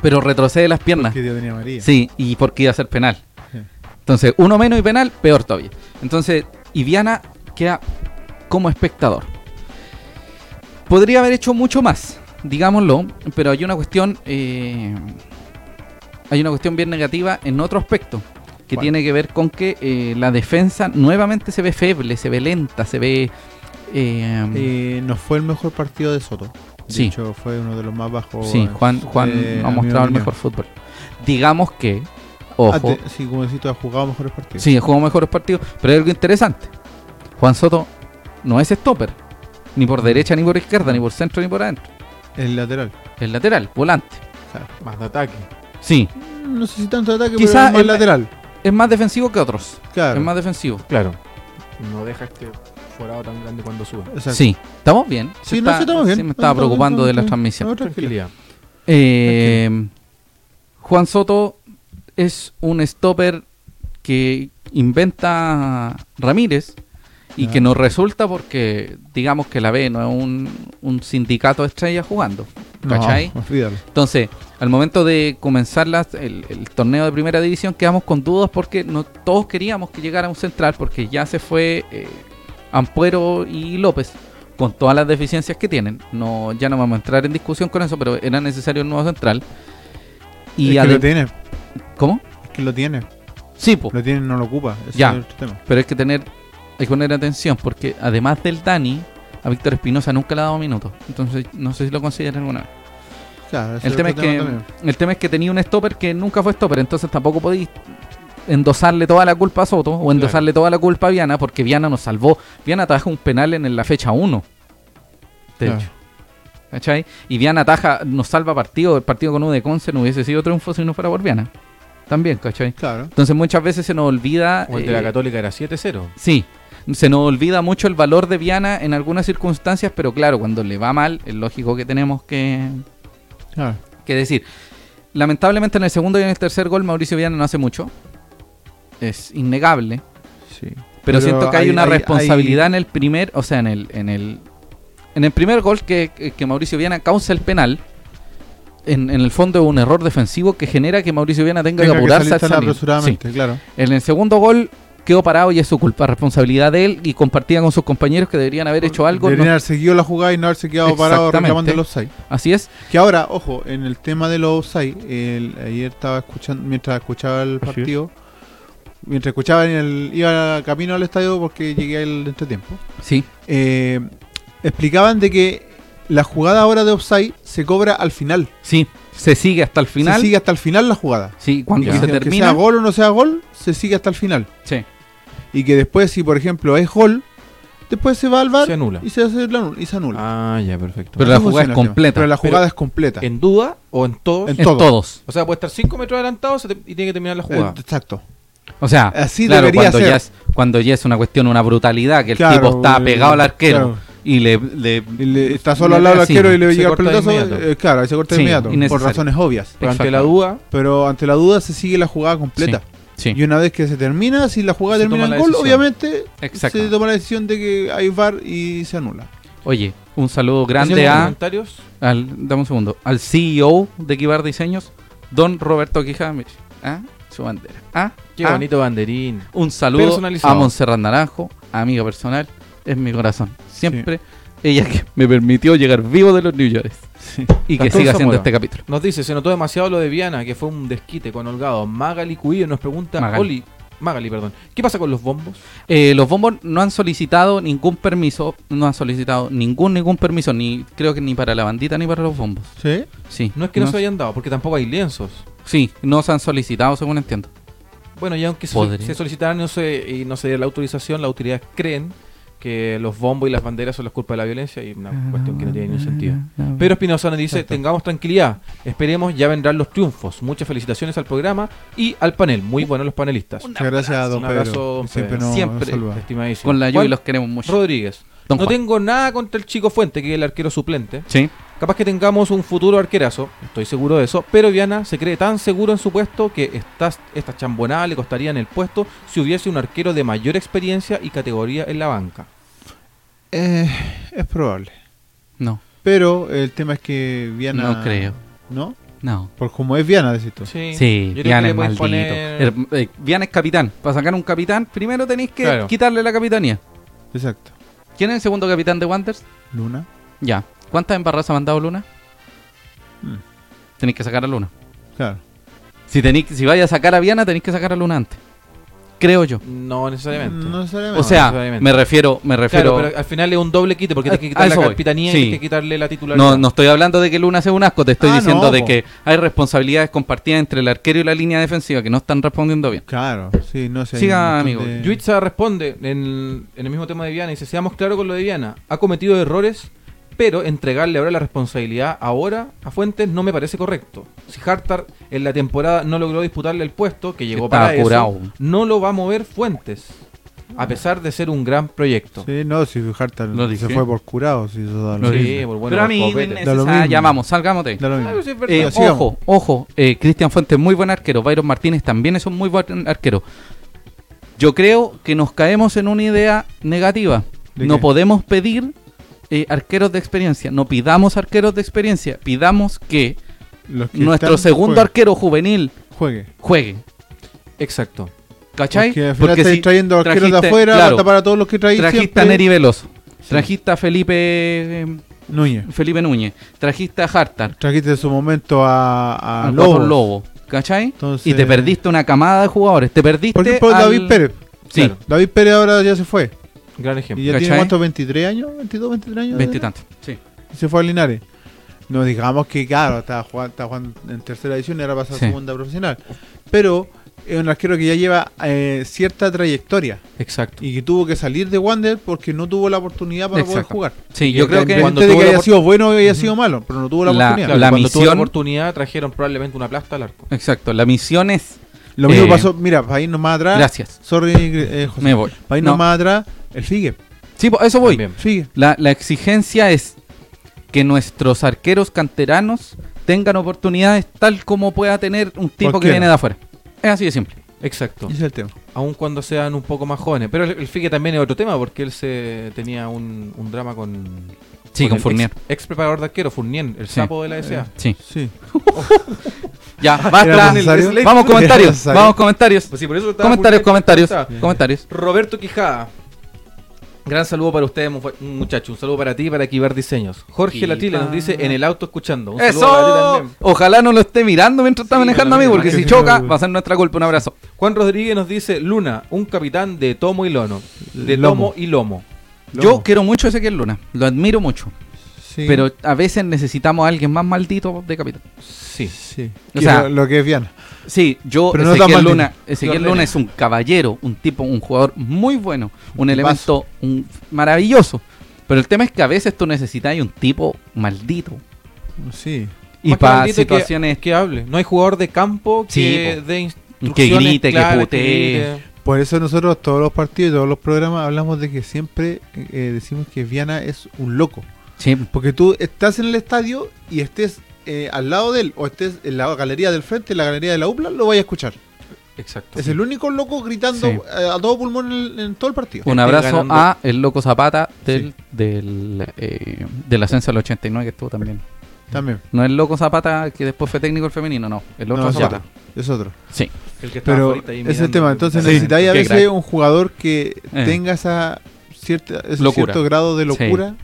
pero retrocede las piernas. Tenía María. Sí, y porque iba a ser penal. Sí. Entonces, uno menos y penal, peor todavía. Entonces, y Viana queda como espectador. Podría haber hecho mucho más, digámoslo, pero hay una cuestión. eh, hay una cuestión bien negativa en otro aspecto. Que tiene que ver con que eh, la defensa nuevamente se ve feble, se ve lenta, se ve. eh, Eh, no fue el mejor partido de Soto. De Sí. hecho, fue uno de los más bajos. sí, Juan, Juan ha mostrado el mejor fútbol. Digamos que. Ah, Ojo. te- sí, como decís, has jugado mejores partidos. Sí, jugó mejores partidos, pero hay algo interesante. Juan Soto no es stopper, ni por derecha, ni por izquierda, ni por centro, ni por adentro. El lateral. Es lateral, volante. Más de ataque. Sí, No sé si tanto de ataque, Quizá pero más el- lateral. Es más defensivo que otros. Claro. Es más defensivo. Claro. No deja este forado tan grande cuando sube. Exacto. Sí, estamos bien. Se Sí, no, está- sí, estamos bien. sí, me estaba Estamos bien, preocupando de la estamos bien. transmisión. No, tranquilo. Tranquilidad. Eh, Juan Soto es un stopper que inventa Ramírez y que nos resulta porque, digamos que la B no es un, un sindicato de estrellas jugando. ¿Cachai? No. Entonces, al momento de comenzar las- el, el torneo de primera división, quedamos con dudas porque no todos queríamos que llegara un central, porque ya se fue eh, Ampuero y López, con todas las deficiencias que tienen. No, ya no vamos a entrar en discusión con eso, pero era necesario un nuevo central. Y es que lo tiene. ¿Cómo? Es que lo tiene. Sí, po. Lo tiene, no lo ocupa. Ese Ya. es otro tema. pero hay que tener, hay que poner atención, porque además del Dani, a Víctor Espinosa nunca le ha dado minutos. Entonces, no sé si lo consideran alguna vez. Claro, El tema, es que, el tema es que tenía un stopper que nunca fue stopper, entonces tampoco podéis endosarle toda la culpa a Soto o endosarle toda la culpa a Viana, porque Viana nos salvó. Viana ataja un penal en la fecha 1. De Claro. hecho. ¿Cachai? Y Viana ataja, nos salva partido. El partido con U de Conce no hubiese sido triunfo si no fuera por Viana. También, ¿cachai? Claro. Entonces muchas veces se nos olvida. O el de la eh, Católica era 7-0. Sí, se nos olvida mucho el valor de Viana en algunas circunstancias, pero claro, cuando le va mal, es lógico que tenemos que, Claro. que decir. Lamentablemente en el segundo y en el tercer gol Mauricio Viana no hace mucho. Es innegable. Sí. Pero, siento que hay, una hay- responsabilidad en el primer, o sea, en el, en el, en el primer gol que, que- que Mauricio Viana causa el penal. En, en el fondo es un error defensivo que genera que Mauricio Viana tenga, Tenga que que apurarse salir tan salir. Sí. apresuradamente, claro. En el segundo gol quedó parado y es su culpa, responsabilidad de él y compartía con sus compañeros que deberían haber hecho algo. Deberían no- haber seguido la jugada y no haberse quedado parado Exactamente. reclamando el offside. Así es. Que ahora, ojo, en el tema de los offside, el- ayer estaba escuchando, mientras escuchaba el partido, mientras escuchaba en el, iba camino al estadio porque llegué al entretiempo, Sí, eh, explicaban de que la jugada ahora de offside se cobra al final. sí. Se sigue hasta el final. Se sigue hasta el final la jugada. Sí, cuando Y se termina. sea gol o no sea gol, se sigue hasta el final. Sí. Y que después, si por ejemplo es gol, después se va al bar Se anula. y se hace la anul- y se anula. Ah, ya, perfecto. Pero la jugada es completa. Pero la jugada Pero es completa. ¿En duda o en todos? En En todo. todos. O sea, puede estar 5 metros adelantado te- y tiene que terminar la jugada. Eh, exacto. O sea, Así claro, debería cuando ser. ya, es, cuando ya es una cuestión, una brutalidad, que el Claro, tipo está eh, pegado al arquero claro. y le, le- Y le- está solo al lado del arquero y le llega el pelotazo. eh, claro, ahí se corta de Sí, inmediato. Por razones obvias. Pero ante la duda, Pero ante la duda se sigue la jugada completa. Sí. Y una vez que se termina, si la jugada Se termina en gol, decisión. obviamente Exacto. se toma la decisión de que hay VAR y se anula. Oye, un saludo grande ¿hacemos a, comentarios? al, dame un segundo, al CEO de Kibar Diseños, don Roberto Quijada, mire, ah, su bandera, ah, Qué ah. bonito banderín. Un saludo a Montserrat Naranjo, amiga personal, es mi corazón. Siempre ella que me permitió llegar vivo de los New York Sí. y que siga haciendo este capítulo. Nos dice, se notó demasiado lo de Viana, que fue un desquite con Holgado. Magali Cuillo nos pregunta, Magali. Oli, Magali, perdón, ¿qué pasa con los bombos? Eh, los bombos no han solicitado ningún permiso, no han solicitado ningún ningún permiso, ni creo que ni para la bandita ni para los bombos. ¿Sí? Sí, No es que no, se hayan dado, porque tampoco hay lienzos. Sí, no se han solicitado, según entiendo. Bueno, y aunque se, Podría. se solicitaran y no se, y no se diera la autorización, las autoridades creen que los bombos y las banderas son la culpa de la violencia y una cuestión que no tiene ningún sentido. Pedro Espinosa nos dice, Exacto. tengamos tranquilidad, esperemos, ya vendrán los triunfos. Muchas felicitaciones al programa y al panel, muy buenos los panelistas. Muchas gracias a don Un abrazo, Pedro. don que Siempre Pedro. Estimadísimo. Con la lluvia Juan los queremos mucho. Rodríguez. Don no Juan. tengo nada contra el chico Fuente, que es el arquero suplente. Sí. Capaz que tengamos un futuro arquerazo, estoy seguro de eso, pero Viana se cree tan seguro en su puesto que estas, esta chambonada le costaría en el puesto si hubiese un arquero de mayor experiencia y categoría en la banca. Eh, es probable. No, Pero el tema es que Viana. no creo. ¿No? No. Por como es Viana, decís tú. Sí, Sí, Viana es maldito. poner- Er- eh, Viana es capitán. Para sacar un capitán, primero tenéis que Claro. quitarle la capitanía. Exacto. ¿Quién es el segundo capitán de Wanderers? Luna. Ya. ¿Cuántas embarradas ha mandado Luna? Mm, Tenéis que sacar a Luna. claro. Si tenéis, si vais a sacar a Viana, tenéis que sacar a Luna antes. Creo yo. No necesariamente. No necesariamente. O sea, necesariamente. me refiero, me refiero. Claro, pero al final es un doble quite porque tienes que quitar la capitanía Sí. y tienes que quitarle la titularidad. No, no estoy hablando de que Luna sea un asco, te estoy Ah, diciendo no, de po. que hay responsabilidades compartidas entre el arquero y la línea defensiva que no están respondiendo bien. Claro, sí, no sé. Siga, amigo. de- Yuitza responde en, en el mismo tema de Viana y dice, seamos claros con lo de Viana, ha cometido errores, pero entregarle ahora la responsabilidad ahora a Fuentes no me parece correcto. Si Hartar en la temporada no logró disputarle el puesto, que llegó para eso, apurado. no lo va a mover Fuentes, a pesar de ser un gran proyecto. Sí, no, si Hartar Lo se fue por curado. Si eso da lo Sí, mismo. por bueno, Pero a mí no mismo. Ya vamos, salgamos de ahí. Ah, sí. Eh, sigamos. ojo, ojo, eh, Cristian Fuentes, muy buen arquero. Byron Martínez también es un muy buen arquero. Yo creo que nos caemos en una idea negativa. ¿De No qué? podemos pedir eh, arqueros de experiencia. No pidamos arqueros de experiencia. Pidamos que Los que nuestro están, segundo juegue- arquero juvenil Juegue. juegue. Exacto. ¿Cachai? Porque estáis si trayendo arqueros de afuera claro, para todos los que traéis. Trajiste siempre. a Neri Veloso. Trajiste a Felipe eh, Núñez. Felipe Núñez. Trajiste a Hartar. Trajiste en su momento a, a a Lobos. Lobo. Lobo. ¿Cachai? Entonces- Y te perdiste una camada de jugadores. Te perdiste. Por ejemplo, al- David Pérez. Sí, Claro. David Pérez ahora ya se fue. Gran Y ejemplo. ya ¿Cachai? tiene cuántos, 23 años, 22, 23 años. veintitantos. Sí. Y se fue a Linares. No digamos que, claro, estaba jugando, estaba jugando en tercera edición y ahora pasa a Sí. segunda profesional. Pero es un arquero que ya lleva eh, cierta trayectoria Exacto. y que tuvo que salir de Wander porque no tuvo la oportunidad para poder Exacto. jugar. Sí, yo creo que Independiente cuando de tuvo que la haya opor- sido bueno o haya sido malo, pero no tuvo la, La- oportunidad. Claro, la cuando tuvo la misión- oportunidad trajeron probablemente una plasta al arco. Exacto, la misión es. Lo mismo Eh, pasó, mira, para irnos más atrás. Gracias. Sorry, eh, José. Me voy. Para irnos No. más atrás, el Figue. Sí, eso voy. También. Figue. La, la exigencia es que nuestros arqueros canteranos tengan oportunidades tal como pueda tener un tipo que viene de afuera. Es así de simple. Exacto. Ese es el tema. Aun cuando sean un poco más jóvenes. Pero el, el Figue también es otro tema porque él se tenía un, un drama con. Sí, con el Fournier. Ex, ex preparador de arquero, Fournier, el Sí. sapo de la SA. Sí. Sí. Ya, ¿Era basta. necesario? Vamos ¿Era comentarios. Vamos comentarios. Pues sí, por eso estaba Comentarios, comentarios. Comentarios. Roberto Quijada. Gran saludo para ustedes, mu- muchachos. Un saludo para ti y para Kibar Diseños. Jorge. Latile nos dice en el auto escuchando. Un saludo para ti ¡Eso! también. Ojalá no lo esté mirando mientras está Sí, manejando a mí, porque que si choca va a ser nuestra culpa. Un abrazo. Juan Rodríguez nos dice Luna, un capitán de tomo y lono. De Lomo. tomo y lomo. Yo quiero mucho a Ezequiel Luna. Lo admiro mucho. Sí. Pero a veces necesitamos a alguien más maldito de capitán. Sí. Sí. O sea, lo, lo que es Viana. Sí, yo, Pero Ezequiel. Luna, Ezequiel Luna es un caballero, un tipo, un jugador muy bueno, un Un elemento un- maravilloso. Pero el tema es que a veces tú necesitas un tipo maldito. Sí. Y Más para que- situaciones que, hable. No hay jugador de campo que Sí, po. dé instrucciones Que grite, que putee. grite. Por eso nosotros todos los partidos y todos los programas hablamos de que siempre eh, decimos que Viana es un loco. Sí, Porque tú estás en el estadio y estés eh, al lado de él o estés en la galería del frente, en la galería de la UPLA, lo vais a escuchar. Exacto. Es el único loco gritando Sí. eh, a todo pulmón en, en todo el partido. un abrazo a el loco Zapata del, Sí. del, eh, del ascenso al 89 que estuvo también. También. No el loco Zapata que después fue técnico el femenino, no. El otro No, es Zapata. otro. Es otro. Sí. El que Pero ahorita ahí es el tema. Entonces Sí, necesitáis a veces crack. un jugador que Eh. tenga esa cierta, ese Locura. cierto grado de Sí. locura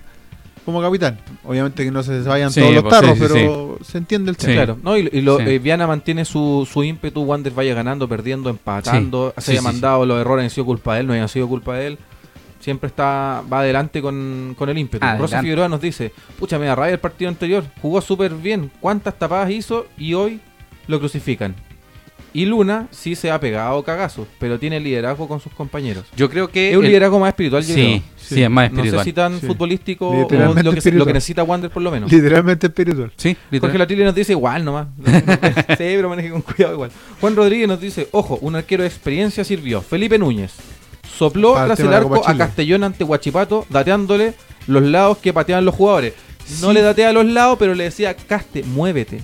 como capitán. Obviamente que no se vayan Sí, todos los pues, tarros, sí, sí, pero se entiende el Sí. tema. Claro, no, y, y lo, Sí. eh, Viana mantiene su, su ímpetu, Wander vaya ganando, perdiendo, empatando, Sí. se Sí, haya sí, mandado los errores, han sido culpa de él, no hayan sido culpa de él. Siempre está va adelante con, con el ímpetu. Adelante. Rosa Figueroa nos dice, pucha, me da rabia el partido anterior, jugó súper bien, cuántas tapadas hizo y hoy lo crucifican. Y Luna sí se ha pegado cagazos, pero tiene liderazgo con sus compañeros. Yo creo que. Es un el- liderazgo más espiritual, yo Sí, creo. sí, es más No sé espiritual. si tan Sí. futbolístico o Literalmente lo que, lo espiritual. que necesita Wander por lo menos. Literalmente espiritual. Sí, Jorge literal. Latile nos dice igual nomás. sí, pero maneje con cuidado igual. Juan Rodríguez nos dice, ojo, un arquero de experiencia sirvió. Felipe Núñez sopló tras el arco a. Castellón ante Huachipato, dateándole los lados que pateaban los jugadores. No le datea a los lados, pero le decía, Caste, muévete.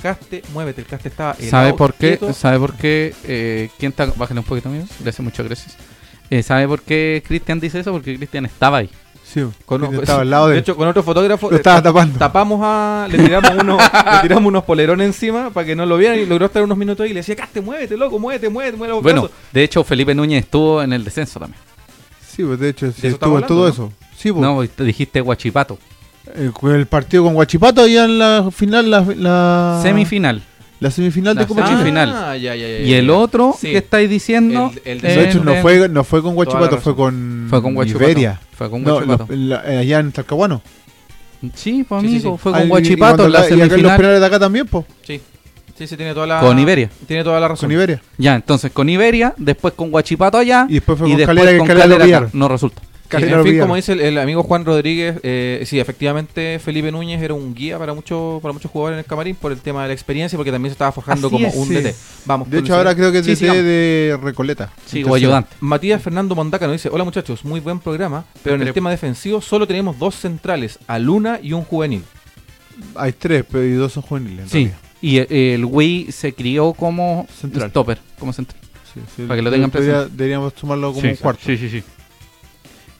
Caste, muévete. El Caste estaba helado, ¿Sabe por qué? quieto. ¿Sabe por qué? Eh, ¿Quién está? Bájale un poquito, amigos. Gracias, muchas gracias. Eh, ¿Sabe por qué Cristian dice eso? Porque Cristian estaba ahí. Sí, Con- porque estaba al lado de, hecho, con otro fotógrafo Lo estaba ta- tapando. tapamos a. Le tiramos, unos, le tiramos unos polerones encima para que no lo vieran y logró estar unos minutos ahí y le decía, Caste, muévete, loco, muévete, muévete, muévete Bueno, brazos". de hecho, Felipe Núñez estuvo en el descenso también. Sí, pues de hecho, sí, estuvo en todo hablando, eso. Sí, pues. No, te dijiste Guachipato. El partido con Guachipato ya en la final, la, la Semifinal. La semifinal La de Copa semifinal. Chile. final. Ah, ya, ya, ya, Y el otro Sí. que estáis diciendo. El- el de hecho, no fue, no fue con razón. fue con, Fue con. Iberia. Fue con No, Guachipato. los- la- eh, allá en Talcahuano. Sí, pues Sí, sí, amigo, sí. fue con y- Guachipato y en la cuando y acá en los semifinal. penales de acá también, pues, Sí. Sí, sí, tiene toda la. Con Iberia. Tiene toda la razón. con Iberia. Ya, entonces con Iberia, después con Guachipato allá. Y después fue y con después Calera, que con Calera lo Calera acá. pillaron. No resulta. Calera en fin, como dice el, el amigo Juan Rodríguez, eh, sí, efectivamente Felipe Núñez era un guía para muchos para muchos jugadores en el camarín por el tema de la experiencia, porque también se estaba forjando Así como es, un sí. DT. Vamos. De hecho, el ahora creo que es Sí, DT sigamos. de Recoleta. Sí, En o ayudante. Matías Fernando Mondaca nos dice, hola muchachos, muy buen programa, pero en el tema defensivo solo tenemos dos centrales, a Luna y un juvenil. Hay tres, pero y dos son juveniles. en Sí. realidad. Y eh, el Wii se crió como Central. stopper, como central. Sí, sí, Para que lo tengan debería- presente. Deberíamos tomarlo como un cuarto. Sí, sí, sí.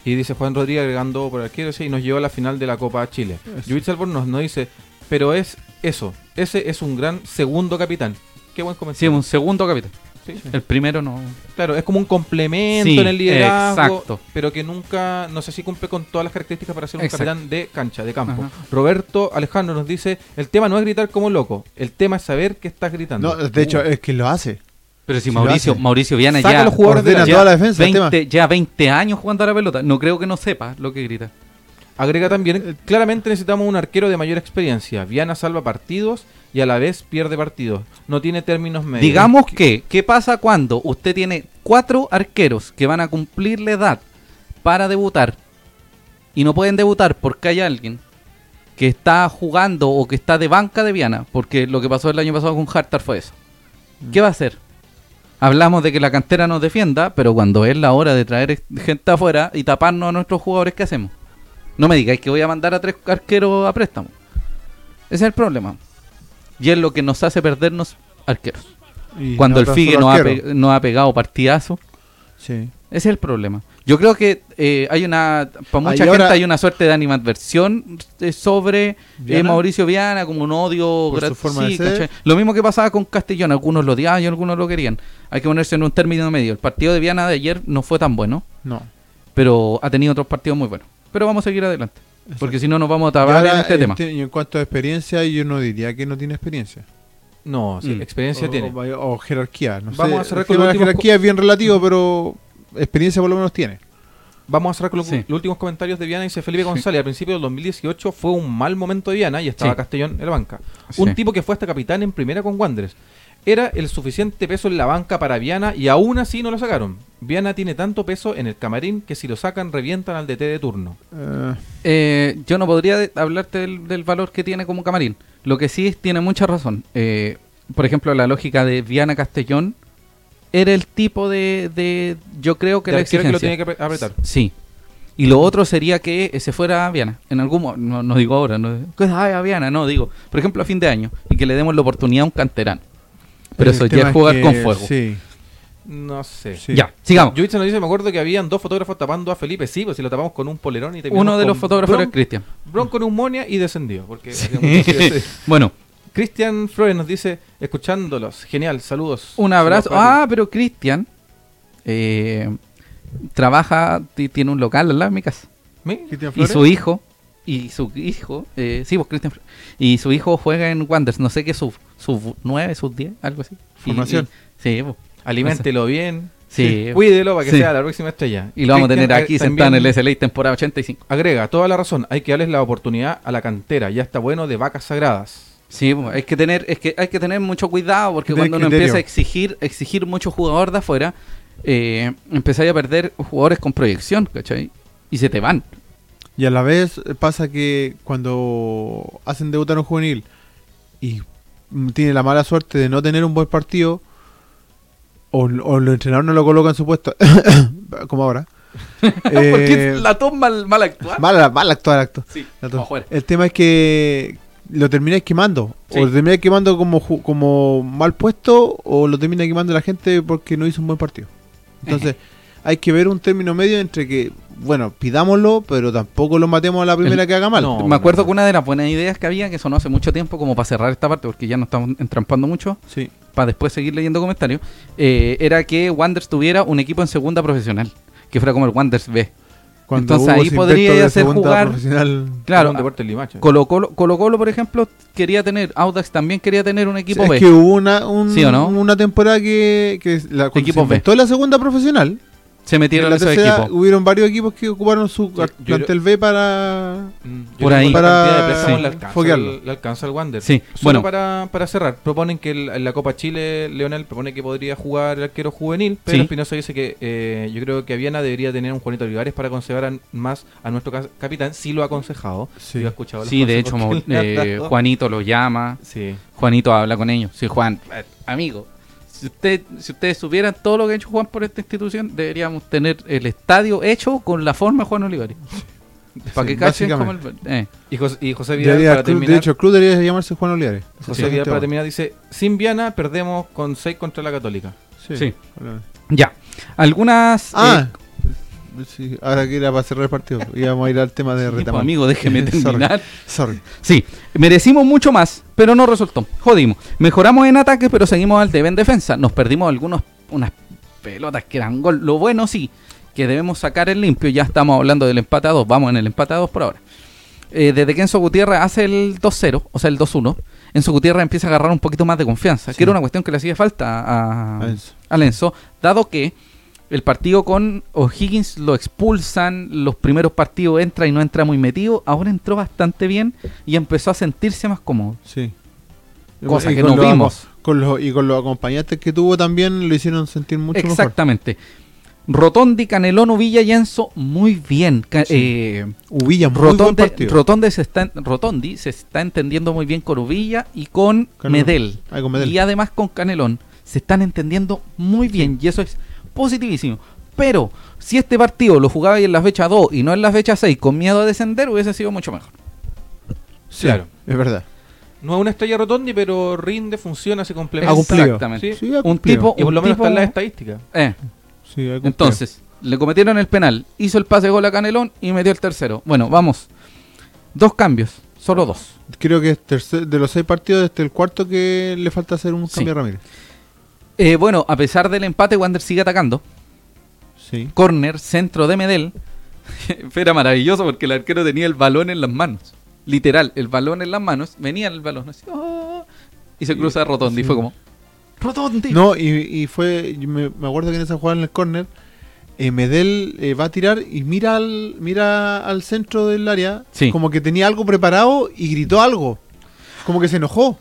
Y dice Juan Rodríguez agregando por arquero, sí, y nos llevó a la final de la Copa Chile. Judith Salvor nos, nos dice, pero es eso, ese es un gran segundo capitán. Qué buen Sí, comentario. un segundo. Sí, sí. El primero no. Claro, es como un complemento Sí, en el liderazgo, exacto. pero que nunca, no sé si cumple con todas las características para ser un Exacto. capitán de cancha, de campo. Ajá. Roberto Alejandro nos dice, el tema no es gritar como loco, el tema es saber que estás gritando. No, de hecho, Uh. es que lo hace. Pero si Mauricio. Mauricio Viana Saca ya, los jugadores de Ordena la- toda la defensa. el tema. 20, ya 20 años jugando a la pelota. No creo que no sepa lo que grita. Agrega Eh, también, claramente necesitamos un arquero de mayor experiencia. Viana salva partidos y a la vez pierde partidos. No tiene términos medios. Digamos que, ¿qué pasa cuando usted tiene cuatro arqueros que van a cumplir la edad para debutar y no pueden debutar porque hay alguien que está jugando o que está de banca de Viana? Porque lo que pasó el año pasado con Hartar fue eso. ¿Qué va a hacer? Hablamos de que la cantera nos defienda, pero cuando es la hora de traer gente afuera y taparnos a nuestros jugadores, ¿qué hacemos? No me digáis que voy a mandar a tres arqueros a préstamo. Ese es el problema. Y es lo que nos hace perdernos arqueros. Y Cuando no el Figue nos ha, nos ha pegado partidazo. Sí. Ese es el problema. Yo creo que eh, hay una, para mucha gente ahora- hay una suerte de animadversión eh, sobre eh. Mauricio Viana, como un odio. Por su gra- forma de sí. Lo mismo que pasaba con Castellón, algunos lo odiaban y algunos lo querían. Hay que ponerse en un término medio. El partido de Viana de ayer no fue tan bueno, No. pero ha tenido otros partidos muy buenos. Pero vamos a seguir adelante, porque si no nos vamos a ahora, en este tema. te- y en cuanto a experiencia, yo no diría que no tiene experiencia. No, sí, Mm. experiencia o, tiene. O, o jerarquía. No Vamos sé. a cerrar El con tema los de la jerarquía es bien relativo, pero experiencia por lo menos tiene. Vamos a cerrar con los, Sí. los últimos comentarios de Viana. Dice Felipe Sí. González, al principio del 2018 fue un mal momento de Viana y estaba Sí. Castellón en la banca. Sí. Un tipo que fue hasta capitán en primera con Wanderers. Era el suficiente peso en la banca para Viana y aún así no lo sacaron. Viana tiene tanto peso en el camarín que si lo sacan revientan al DT de turno. Eh, Eh, yo no podría de- hablarte del, del valor que tiene como camarín. Lo que sí es- tiene mucha razón. Eh, por ejemplo, la lógica de Viana Castellón era el tipo de, de- yo creo que De la arquero que lo exigencia. tiene que apre- apretar. Sí. Y lo otro sería que se fuera a Viana. En algún no, no digo ahora, no, que ay, a Viana, no, digo, por ejemplo, a fin de año y que le demos la oportunidad a un canterano. Pero el eso ya es jugar que- con fuego. Sí. No sé. Sí. Ya, sigamos. Jovitz nos dice, me acuerdo que habían dos fotógrafos tapando a Felipe. Sí, pues si lo tapamos con un polerón y terminamos Uno de los fotógrafos Bron- era Cristian. Bronco neumonía y descendió. Porque mucho frío. Bueno, Cristian Flores nos dice, escuchándolos. Genial, saludos. un abrazo. Saludos Ah, pero Cristian eh, trabaja, ti- tiene un local al lado de mi casa. Y Flores. su hijo, y su hijo, eh, sí, pues Cristian Fre- Y su hijo juega en Wanderers, no sé qué, sub, sub 9, sub 10, algo así. Formación. y- sí, pues. Aliméntelo bien. Sí. Cuídelo para que Sí. sea la próxima estrella. Y lo vamos a tener aquí eh, sentado en el SLA temporada 85. Agrega, toda la razón. Hay que darles la oportunidad a la cantera. Ya está bueno de vacas sagradas. Sí, pues, hay que tener, es que hay que tener mucho cuidado porque cuando uno criterio. empieza a exigir, exigir mucho jugador de afuera, eh, empezáis a perder jugadores con proyección, ¿cachai? Y se te van. Y a la vez pasa que cuando hacen debutar un juvenil y tiene la mala suerte de no tener un buen partido, o, o el entrenador no lo coloca en su puesto, como ahora. porque eh, la tos mal, mal actuada. Mal, mal actuar acto. Sí. El tema es que lo termináis quemando. Sí. O lo termináis quemando como, ju- como mal puesto, o lo termina quemando la gente porque no hizo un buen partido. Entonces, hay que ver un término medio entre que, bueno, pidámoslo, pero tampoco lo matemos a la primera El- que haga mal. no. Me acuerdo que una de las buenas ideas que había, que sonó hace mucho tiempo, como para cerrar esta parte, porque ya no estamos entrampando mucho, Sí. para después seguir leyendo comentarios, eh, era que Wanderers tuviera un equipo en segunda profesional, que fuera como el Wanderers B. Cuando Entonces ahí podría hacer jugar-. Claro, Un deporte en Limache. Colo Colo, Colo Colo, por ejemplo, quería tener, Audax también quería tener un equipo es B. que hubo una, un- ¿Sí no? una temporada que, que la, cuando Equipo se inventó la segunda profesional. Se metieron en la esos tercera equipos. hubieron varios equipos que ocuparon su yo plantel B para... Mm, Por ahí. la Para- sí, le, alcanza foguearlo. al, le alcanza al Wander. Sí, Solo bueno. para, para cerrar, proponen que el- en la Copa Chile, Leonel propone que podría jugar el arquero juvenil, pero Sí. Espinosa dice que eh, yo creo que Aviana debería tener un Juanito Olivares para conservar a- más a nuestro ca- capitán, sí lo ha aconsejado. Sí. Yo he escuchado los Sí, de hecho, eh. Juanito lo llama, Sí. Juanito habla con ellos. Sí, Juan, amigo, si, usted, si ustedes supieran todo lo que ha hecho Juan por esta institución, deberíamos tener el estadio hecho con la forma de Juan Olivares. Para Sí, que cachen como el... eh. Y, Jos- y José Vidal, Debería- para club- terminar, de hecho, el club debería llamarse Juan Olivares. José Sí. Vidal, para Sí. terminar, dice: Sin Viana perdemos con 6 contra la Católica. Sí. Ya. Algunas... Ah, eh, sí, ahora que era para cerrar el partido. Íbamos a ir al tema de sí, pues, amigo, déjeme terminar. Sorry. Sí, merecimos mucho más, pero no resultó. Jodimos. Mejoramos en ataque, pero seguimos al debe en defensa. Nos perdimos algunos unas pelotas que eran gol. Lo bueno sí, que debemos sacar el limpio. Ya estamos hablando del empate a 2. Vamos en el empate a 2 por ahora. Eh, desde que Enzo Gutiérrez hace el 2-0, o sea, el 2-1, Enzo Gutiérrez empieza a agarrar un poquito más de confianza, Sí. que era una cuestión que le hacía falta a, A Enzo. a Enzo, dado que el partido con O'Higgins lo expulsan, los primeros partidos entra y no entra muy metido, ahora entró bastante bien y empezó a sentirse más cómodo. Sí. Cosa Y que no vimos. Con los, y con los acompañantes que tuvo también lo hicieron sentir mucho mejor. Exactamente. Rotondi, Canelón, Uvilla y Enzo, muy bien. Sí. eh, Uvilla, muy buen partido. Rotonde se está, Rotondi se está entendiendo muy bien con Uvilla y con. Medel. Ah, con Medel. Y además con Canelón. Se están entendiendo muy bien y eso es positivísimo. Pero si este partido lo jugaba en la fecha 2 y no en la fecha 6 con miedo a descender, hubiese sido mucho mejor. Sí, Claro. Es verdad. No es una estrella rotondi, pero rinde, funciona, se Ha complementa. cumplido. Exactamente. Sí. Un tipo, Y por lo menos tipo- está en las estadísticas. eh, Sí. Entonces, le cometieron el penal, hizo el pase de gol a Canelón y metió el tercero. Bueno, vamos. Dos cambios, solo dos. Creo que es tercer- de los seis partidos, este es el cuarto que le falta hacer un Sí. cambio a Ramírez. Eh, bueno, a pesar del empate, Wander sigue atacando. Sí. Corner, centro de Medel. Era maravilloso porque el arquero tenía el balón en las manos. Literal, el balón en las manos. Venía el balón así. ¡oh! y se cruza Rotondi. Y fue como... Rotondi. No, y, y fue, me, me acuerdo que en esa jugada en el córner, eh, Medel eh, va a tirar y mira al, mira al centro del área, Sí. como que tenía algo preparado y gritó algo. Como que se enojó.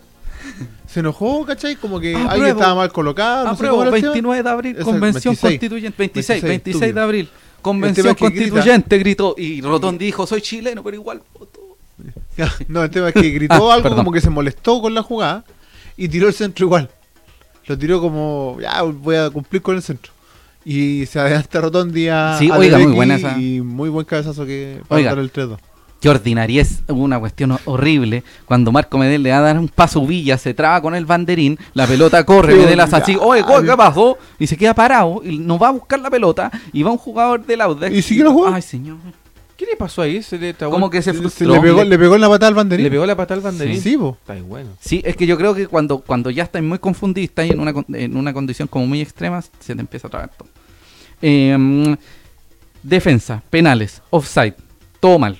Se enojó, ¿cachai? Como que alguien Apruebo. estaba mal colocado. no sé Apruebo, tema. 29 de abril, convención 26. constituyente. 26, 26, 26 de abril. Convención es que grita. constituyente, gritó. Y Rotondi dijo, soy chileno, pero igual voto. No, el tema es que gritó Ah, algo perdón. como que se molestó con la jugada y tiró el centro igual. Lo tiró como, ya voy a cumplir con el centro. Y se adelanta Rotondi a, Sí, a oiga, muy buena esa. Y muy buen cabezazo que para Oiga. el 3-2. Qué ordinaria es una cuestión horrible. Cuando Marco Medel le va a dar un paso Villa, se traba con el banderín, la pelota corre, Medel hace así, oye, ordinario. ¿qué pasó? Y se queda parado, y no va a buscar la pelota, y va un jugador del Audax. ¿Y sigue la jugada? Ay, señor. ¿Qué le pasó ahí? ¿Se le Como que se frustró. le, pegó, le pegó en la patada al banderín. le pegó la patada al banderín? Sí, po. Está ahí bueno. Sí, es que yo creo que cuando, cuando ya estáis muy confundidos, estáis en una, en una condición como muy extrema, se te empieza a tragar todo. Eh, defensa, penales, offside, todo mal.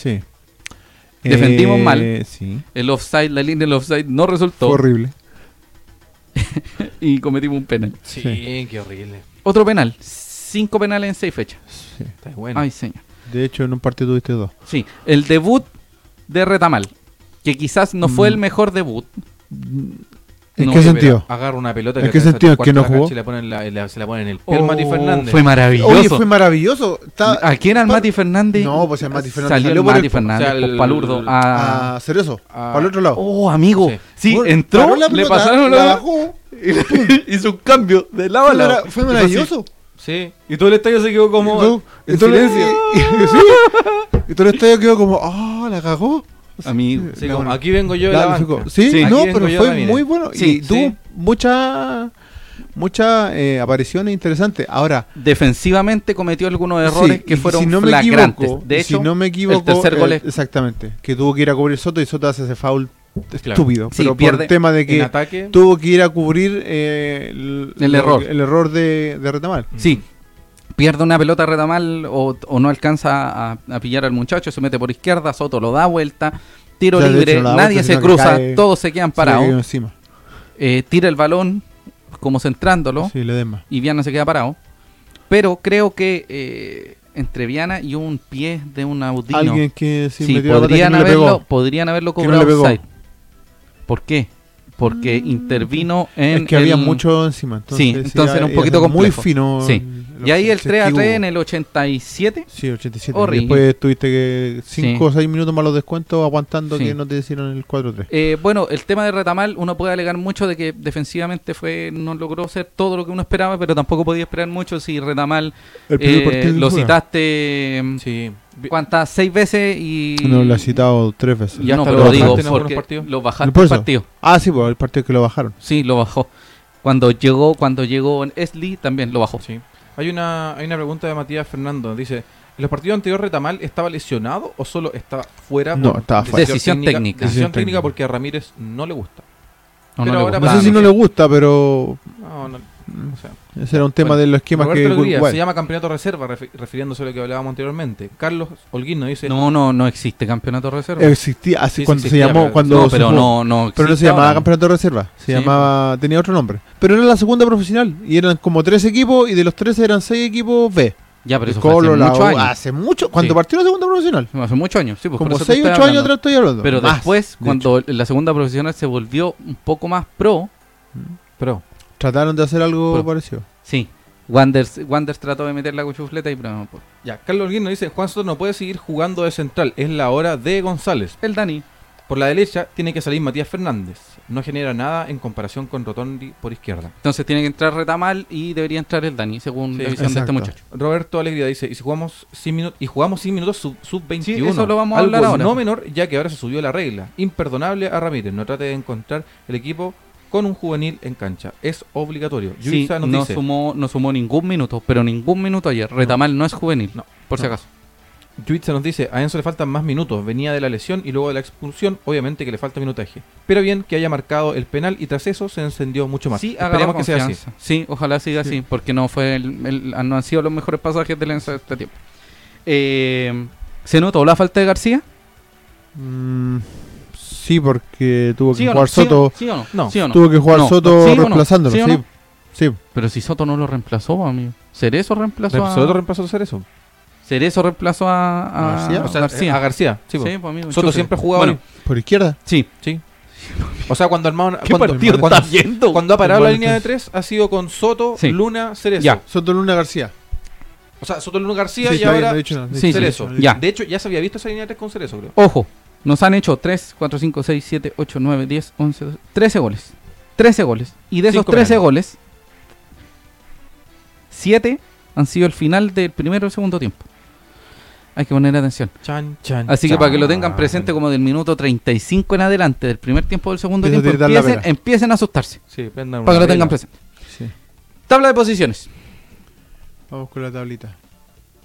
Sí. Defendimos Eh, mal. Sí. El offside, la línea del offside no resultó Fue horrible. y cometimos un penal. Sí, Sí. qué horrible. Otro penal, cinco penales en seis fechas. Sí. Está bueno. Ay, señor. De hecho, en un partido tuviste dos. Sí, el debut de Retamal, que quizás no fue Mm. el mejor debut. ¿En No, qué sentido? Agarra una pelota ¿En que qué sentido? ¿Que no jugó? y la pone en la- en la- se la pone en el pie al Mati Oh, Fernández. Fue maravilloso. Oye, fue maravilloso. Está- ¿A quién era el pa- Mati Fernández? No, pues el Mati Fernández Salió salió el por Mati el- Fernández, o sea, el- por palurdo. a- a Cerezo, Ah. para el otro lado. Oh, amigo. Sí. Sí, Bueno, entró, la le pelota, pasaron la bajó. y hizo un cambio de lado a Fue, lado. fue maravilloso. Sí. Y todo el estadio se quedó como en el- silencio. y- y- sí. Y todo el estadio quedó como, ah, la cagó. Amigo. Sí, como, aquí vengo yo la- sí, banca. Sí, Sí. no, pero fue muy bueno. Sí, y tuvo muchas muchas eh, apariciones interesantes. Ahora, Defensivamente cometió algunos errores que fueron si no flagrantes. equivoco, de hecho, si no me equivoco, el tercer gol eh, es- exactamente, que tuvo que ir a cubrir Soto y Soto hace ese foul estúpido, pero por el tema de que ataque. tuvo que ir a cubrir eh, el, El error. el error de, de Retamal. Sí. Pierde una pelota retamal o, o no alcanza a, a pillar al muchacho, se mete por izquierda, Soto lo da vuelta, tiro O sea, de libre, hecho, nadie se que cruza, cae- todos se quedan Se parados, encima. eh, tira el balón como centrándolo Sí, le y Viana se queda parado. Pero creo que eh, entre Viana y un pie de un Audino, Alguien que sí, podrían, no haberlo, pegó. podrían haberlo no cobrado. ¿Por qué? Porque intervino en Es que había mucho encima. Entonces, Sí, entonces era un poquito ser Muy complejo. fino. Sí. Y ahí el ese 3 a 3 equipo. en el 87. Sí, 87. Horrible. Después tuviste que 5 o Sí. 6 minutos más los descuentos aguantando Sí. que no te hicieron el 4-3. Eh, bueno, el tema de Retamal, uno puede alegar mucho de que defensivamente fue no logró ser todo lo que uno esperaba, pero tampoco podía esperar mucho si Retamal eh, lo citaste Sí. cuántas seis veces y No, lo he citado tres veces. Ya no, pero lo digo porque partidos. lo bajaste Por el partido. Ah, sí, pues el partido que lo bajaron. Sí, lo bajó. Cuando llegó, cuando llegó en Esli también lo bajó. Sí. Hay una, hay una pregunta de Matías Fernando. Dice, ¿en los partidos anteriores Retamal estaba lesionado o solo estaba fuera? No, estaba fuera. Decisión técnica. Decisión Decisión técnica porque a Ramírez no le gusta. ¿O Pero le ahora No sé si no le gusta, pero No, no, o sea, ese era un tema Bueno, de los esquemas Roberto que se llama campeonato reserva, refi- refiriéndose a lo que hablábamos anteriormente. Carlos Holguín nos dice, No, no, no existe campeonato reserva. Existía, así Sí, sí cuando se llamó, pero- cuando no, pero jugó. no, no Pero no se llamaba ahora. campeonato de reserva, se Sí. llamaba, tenía otro nombre. Pero era la segunda profesional y eran como tres equipos y de los tres eran seis equipos B. Ya, pero eso fue Colo, hace la muchos años. Hace mucho, cuando Sí. partió la segunda profesional. Hace muchos años, sí, pues Como eso te 6, estoy 8 años atrás estoy hablando. Pero Más, después, de cuando la segunda profesional se volvió un poco más pro, pero hecho. Trataron de hacer algo Pero- parecido. sí, Wanders, Wanders trató de meter la cuchufleta y pero no pudo. ya, Carlos nos dice, Juan Soto no puede seguir jugando de central, es la hora de González. El Dani. Por la derecha tiene que salir Matías Fernández. No genera nada en comparación con Rotondi por izquierda. Entonces tiene que entrar Retamal y debería entrar el Dani, según Sí, la visión de este muchacho. Roberto Alegría dice, y si jugamos 100 minutos, y jugamos 100 minutos sub, sub 21. Sí, eso lo vamos a algo hablar ahora. no menor, ya que ahora se subió la regla. Imperdonable a Ramírez. No trate de encontrar el equipo con un juvenil en cancha. Es obligatorio. Sí, nos no dice, sumó, no sumó ningún minuto, pero ningún minuto ayer. Retamal no es juvenil, No, por si acaso. Yuitza nos dice, a Enzo le faltan más minutos, venía de la lesión y luego de la expulsión, obviamente que le falta minutaje. Pero bien que haya marcado el penal y tras eso se encendió mucho más. Sí, Esperemos que sea así. Sí, ojalá siga Sí. así, porque no fue el- el- no han sido los mejores pasajes del Enzo de este tiempo. Eh, ¿Se notó la falta de García? Mm, sí, porque tuvo que ¿Sí o no? jugar ¿Sí o Soto. no? ¿Sí o no? No. ¿Sí o no? Tuvo que jugar No. Soto reemplazándolo. ¿Sí Sí, no? sí. Pero si Soto no lo reemplazó, amigo. Cerezo reemplazó a... Soto reemplazó a hacer eso. Cerezo reemplazó a, a García. O sea, García. a García. Sí. Sí, pues, amigo, Soto siempre ha jugado Bueno, Por izquierda. sí. Sí. O sea, cuando armaron. ¿Qué cuando, partido cuando- estás viendo? cuando ha parado la línea de tres, ha sido con Soto, Sí. Luna, Cerezo. Ya. Soto Luna García. O sea, Soto, Luna, García Sí, y bien, ahora no he dicho no he Cerezo. Ya. De hecho, ya se había visto esa línea de tres con Cerezo, creo. Ojo, nos han hecho 3, 4, 5, 6, 7, 8, 9, 10, 11, 12, 13 goles. 13 goles. Y de esos Cinco 13 penales. goles, 7 han sido el final del primero y segundo tiempo. Hay que poner atención. Chan, chan, Así que para que lo tengan chan. presente como del minuto 35 en adelante, del primer tiempo del segundo tiempo, la empiecen, empiecen a asustarse. Sí, Para que una lo tengan vela. presente. Sí. Tabla de posiciones. Vamos con la tablita.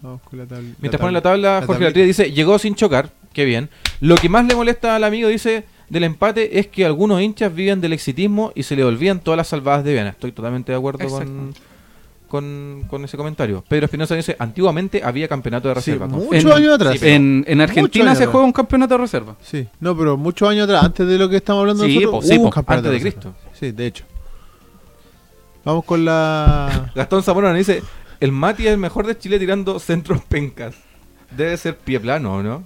Vamos con la tablita. Mientras pone la tabla, Jorge tablita. Latría dice, llegó sin chocar, qué bien. Lo que más le molesta al amigo, dice, del empate es que algunos hinchas viven del exitismo y se le olvidan todas las salvadas de Viana. Estoy totalmente de acuerdo con, con, con ese comentario. Pedro Espinosa dice, antiguamente había campeonato de Sí, reserva. muchos años atrás. sí, En, en Argentina se atrás. juega un campeonato de reserva. Sí, no, pero muchos años atrás, antes de lo que estamos hablando Sí, nosotros, po, sí, hubo un po, campeonato antes de. Cristo. Sí, de hecho. Vamos con la... Gastón Zamora nos dice, el Mati es el mejor de Chile tirando centros pencas. Debe ser pie plano, ¿no?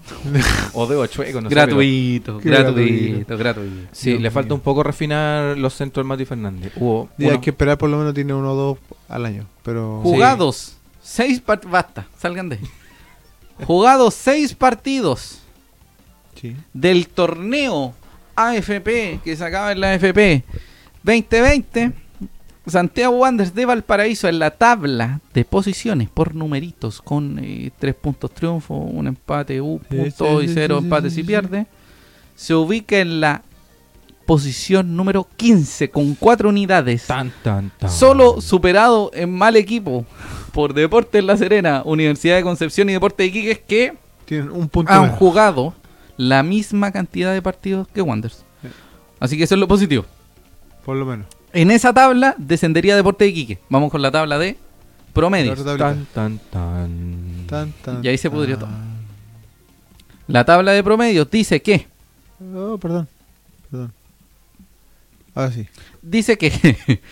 o de chueco, no sé, pero- gratuito, Qué gratuito, gratuito. Sí, Dios le falta mío. un poco refinar los centros del Mati Fernández. Hubo Y hay que esperar por lo menos tiene uno o dos al año. Pero... Jugados seis partidos. Basta, salgan de ahí. Jugados seis partidos Sí. del torneo AFP que se acaba en la AFP 2020. Santiago Wanderers de Valparaíso en la tabla de posiciones por numeritos con eh, tres puntos triunfo, un empate, un punto sí, y cero sí, empate si pierde. Se ubica en la posición número 15 con cuatro unidades. Tan, tan, tan. Solo superado en mal equipo por Deportes La Serena, Universidad de Concepción y Deportes de Iquique que Tienen un punto han menos. jugado la misma cantidad de partidos que Wanderers. Sí. Así que eso es lo positivo. Por lo menos. En esa tabla descendería Deportes de Iquique. Vamos con la tabla de tablita. Tan, tan, tan. Tan, tan, Y ahí se pudrió todo. La tabla de promedios dice que Oh, perdón. Perdón. Ahora sí. dice que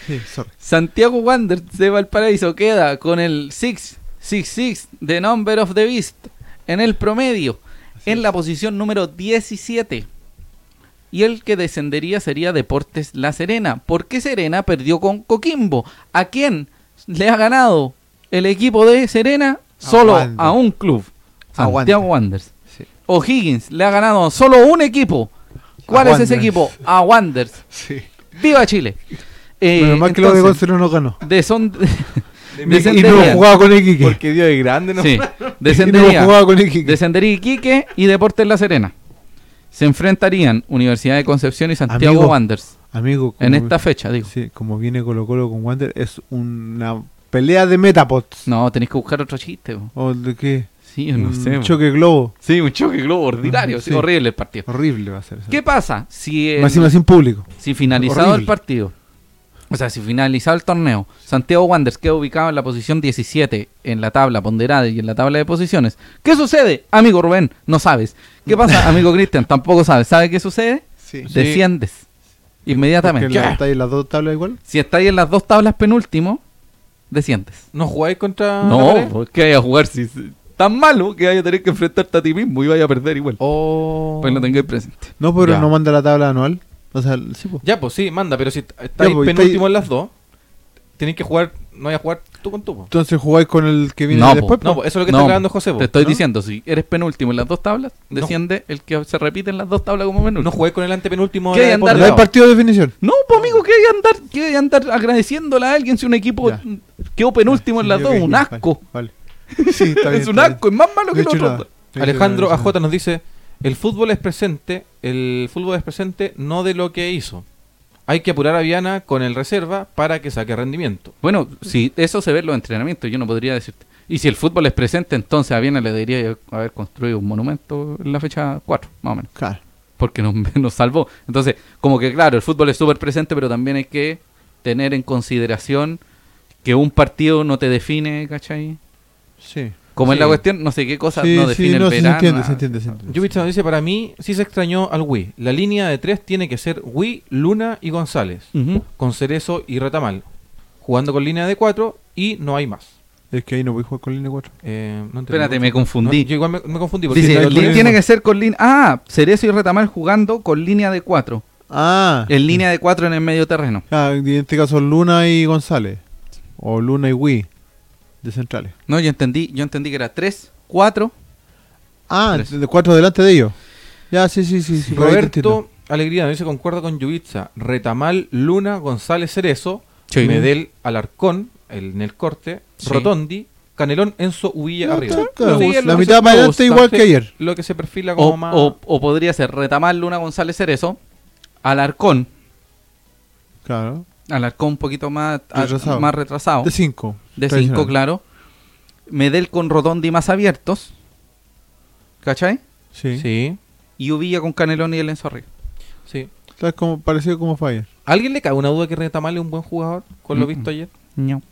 Sí, sorry. Santiago Wanderers de Valparaíso queda con el 666 de Number of the Beast en el promedio, Así en es. la posición número 17. Y el que descendería sería Deportes La Serena, porque Serena perdió con Coquimbo. ¿A quién le ha ganado el equipo de Serena? Solo a un club, A Santiago Wander. Wanderers. Sí. O'Higgins le ha ganado solo un equipo. ¿Cuál A es ese equipo? A Wanderers. Sí. ¡Viva Chile! Eh, Menos mal que lo de Gonzalo no ganó. de son Y no jugaba con Iquique. Porque Dios es grande, ¿no? sí, Y no descendería, jugaba con Iquique. descendería Iquique y Deportes La Serena. Se enfrentarían Universidad de Concepción y Santiago Amigo, Wanderers Amigo, en esta fecha, digo. Sí, como viene Colo Colo con Wander, es una pelea de Metapods. No, tenéis que buscar otro chiste. bo. ¿O de qué? Sí, no Un sé. choque globo. Sí, un choque globo ordinario. sí, Sí. horrible el partido. Horrible va a ser. ¿Qué pasa si, el- Más encima sin público. si finalizado Horrible. el partido, o sea, si finalizado el torneo, Santiago Wanderers queda ubicado en la posición 17 en la tabla ponderada y en la tabla de posiciones? ¿Qué sucede? Amigo Rubén, no sabes. ¿Qué pasa? Amigo Cristian, tampoco sabes. ¿Sabe qué sucede? Sí. Desciendes. Inmediatamente. la- está ahí las dos tablas igual. Si estáis en las dos tablas penúltimo, desciendes. ¿No jugáis contra No, porque vaya a jugar si tan malo que vaya a tener que enfrentarte a ti mismo y vaya a perder igual. Oh. Pues lo tengáis presente. No, pero Ya. no manda la tabla anual. O sea, sí, pues. Ya, pues sí, manda, pero si estáis pues, penúltimo estáis- en las dos, tenéis que jugar, no vaya a jugar tú con tú. po. Entonces jugáis con el que viene No, después. No, po. pues eso es lo que No, está aclarando José. po. Te estoy ¿no? diciendo, si eres penúltimo en las dos tablas, No. desciende el que se repite en las dos tablas como penúltimo. No jugáis con el antepenúltimo. ¿Qué de hay andar- no hay partido de definición. No, pues amigo, que hay andar, que hay andar agradeciéndole a alguien si un equipo Ya. quedó penúltimo en las dos, un asco. Vale. vale. Sí, está bien. es un está bien. asco, es más malo No que el hecho otro. nada. No he hecho Alejandro nada, no he hecho AJ nos dice, el fútbol es presente, el fútbol es presente no de lo que hizo. Hay que apurar a Viana con el reserva para que saque rendimiento. Bueno, si eso se ve en los entrenamientos, yo no podría decirte. Y si el fútbol es presente, entonces a Viena le debería haber construido un monumento en la fecha 4, más o menos. Claro. Porque nos, nos salvó. Entonces, como que claro, el fútbol es súper presente, pero también hay que tener en consideración que un partido no te define, ¿cachai? Sí. Como es Sí. la cuestión, no sé qué cosa Sí, no sí, define no, el sí, se verano. entiende, se entiende, se entiende. Nos dice, para mí sí se extrañó al Wii. La línea de tres tiene que ser Wii, Luna y González, con Cerezo y Retamal, jugando con línea de cuatro y no hay más. Es que ahí no voy a jugar con línea 4. Eh, no Espérate, me confundí. No, yo igual me, me confundí. porque Dice, tiene que ser con línea... Ah, Cerezo y Retamal jugando con línea de 4. Ah. En línea de 4 en el medio terreno. Ah, y en este caso Luna y González. O Luna y Wii. De centrales. No, yo entendí, yo entendí que era 3, 4. Ah, Tres. de cuatro delante de ellos. Ya, sí, sí, sí. Roberto Alegría nos dice, concuerdo con Yubitsa, Retamal, Luna, González Cerezo, Sí. Medel, Alarcón, el, en el corte, Sí. Rotondi, Canelón, Enzo, Uvilla No, arriba. Sí, la que mitad se- para adelante igual que ayer. Lo que se perfila como O, más... o- o podría ser retamar Luna González Cerezo, Alarcón, Claro. Alarcón un poquito más a- Retrasado. más retrasado, De 5. De 5, claro. Medel con Rotondi más abiertos, ¿cachai? Sí. Sí, Y Uvilla con Canelón y el Enzo arriba. sí. Está como, parecido como. ¿A ¿Alguien le cabe una duda que Retamal es un buen jugador con lo Mm, visto ayer? No.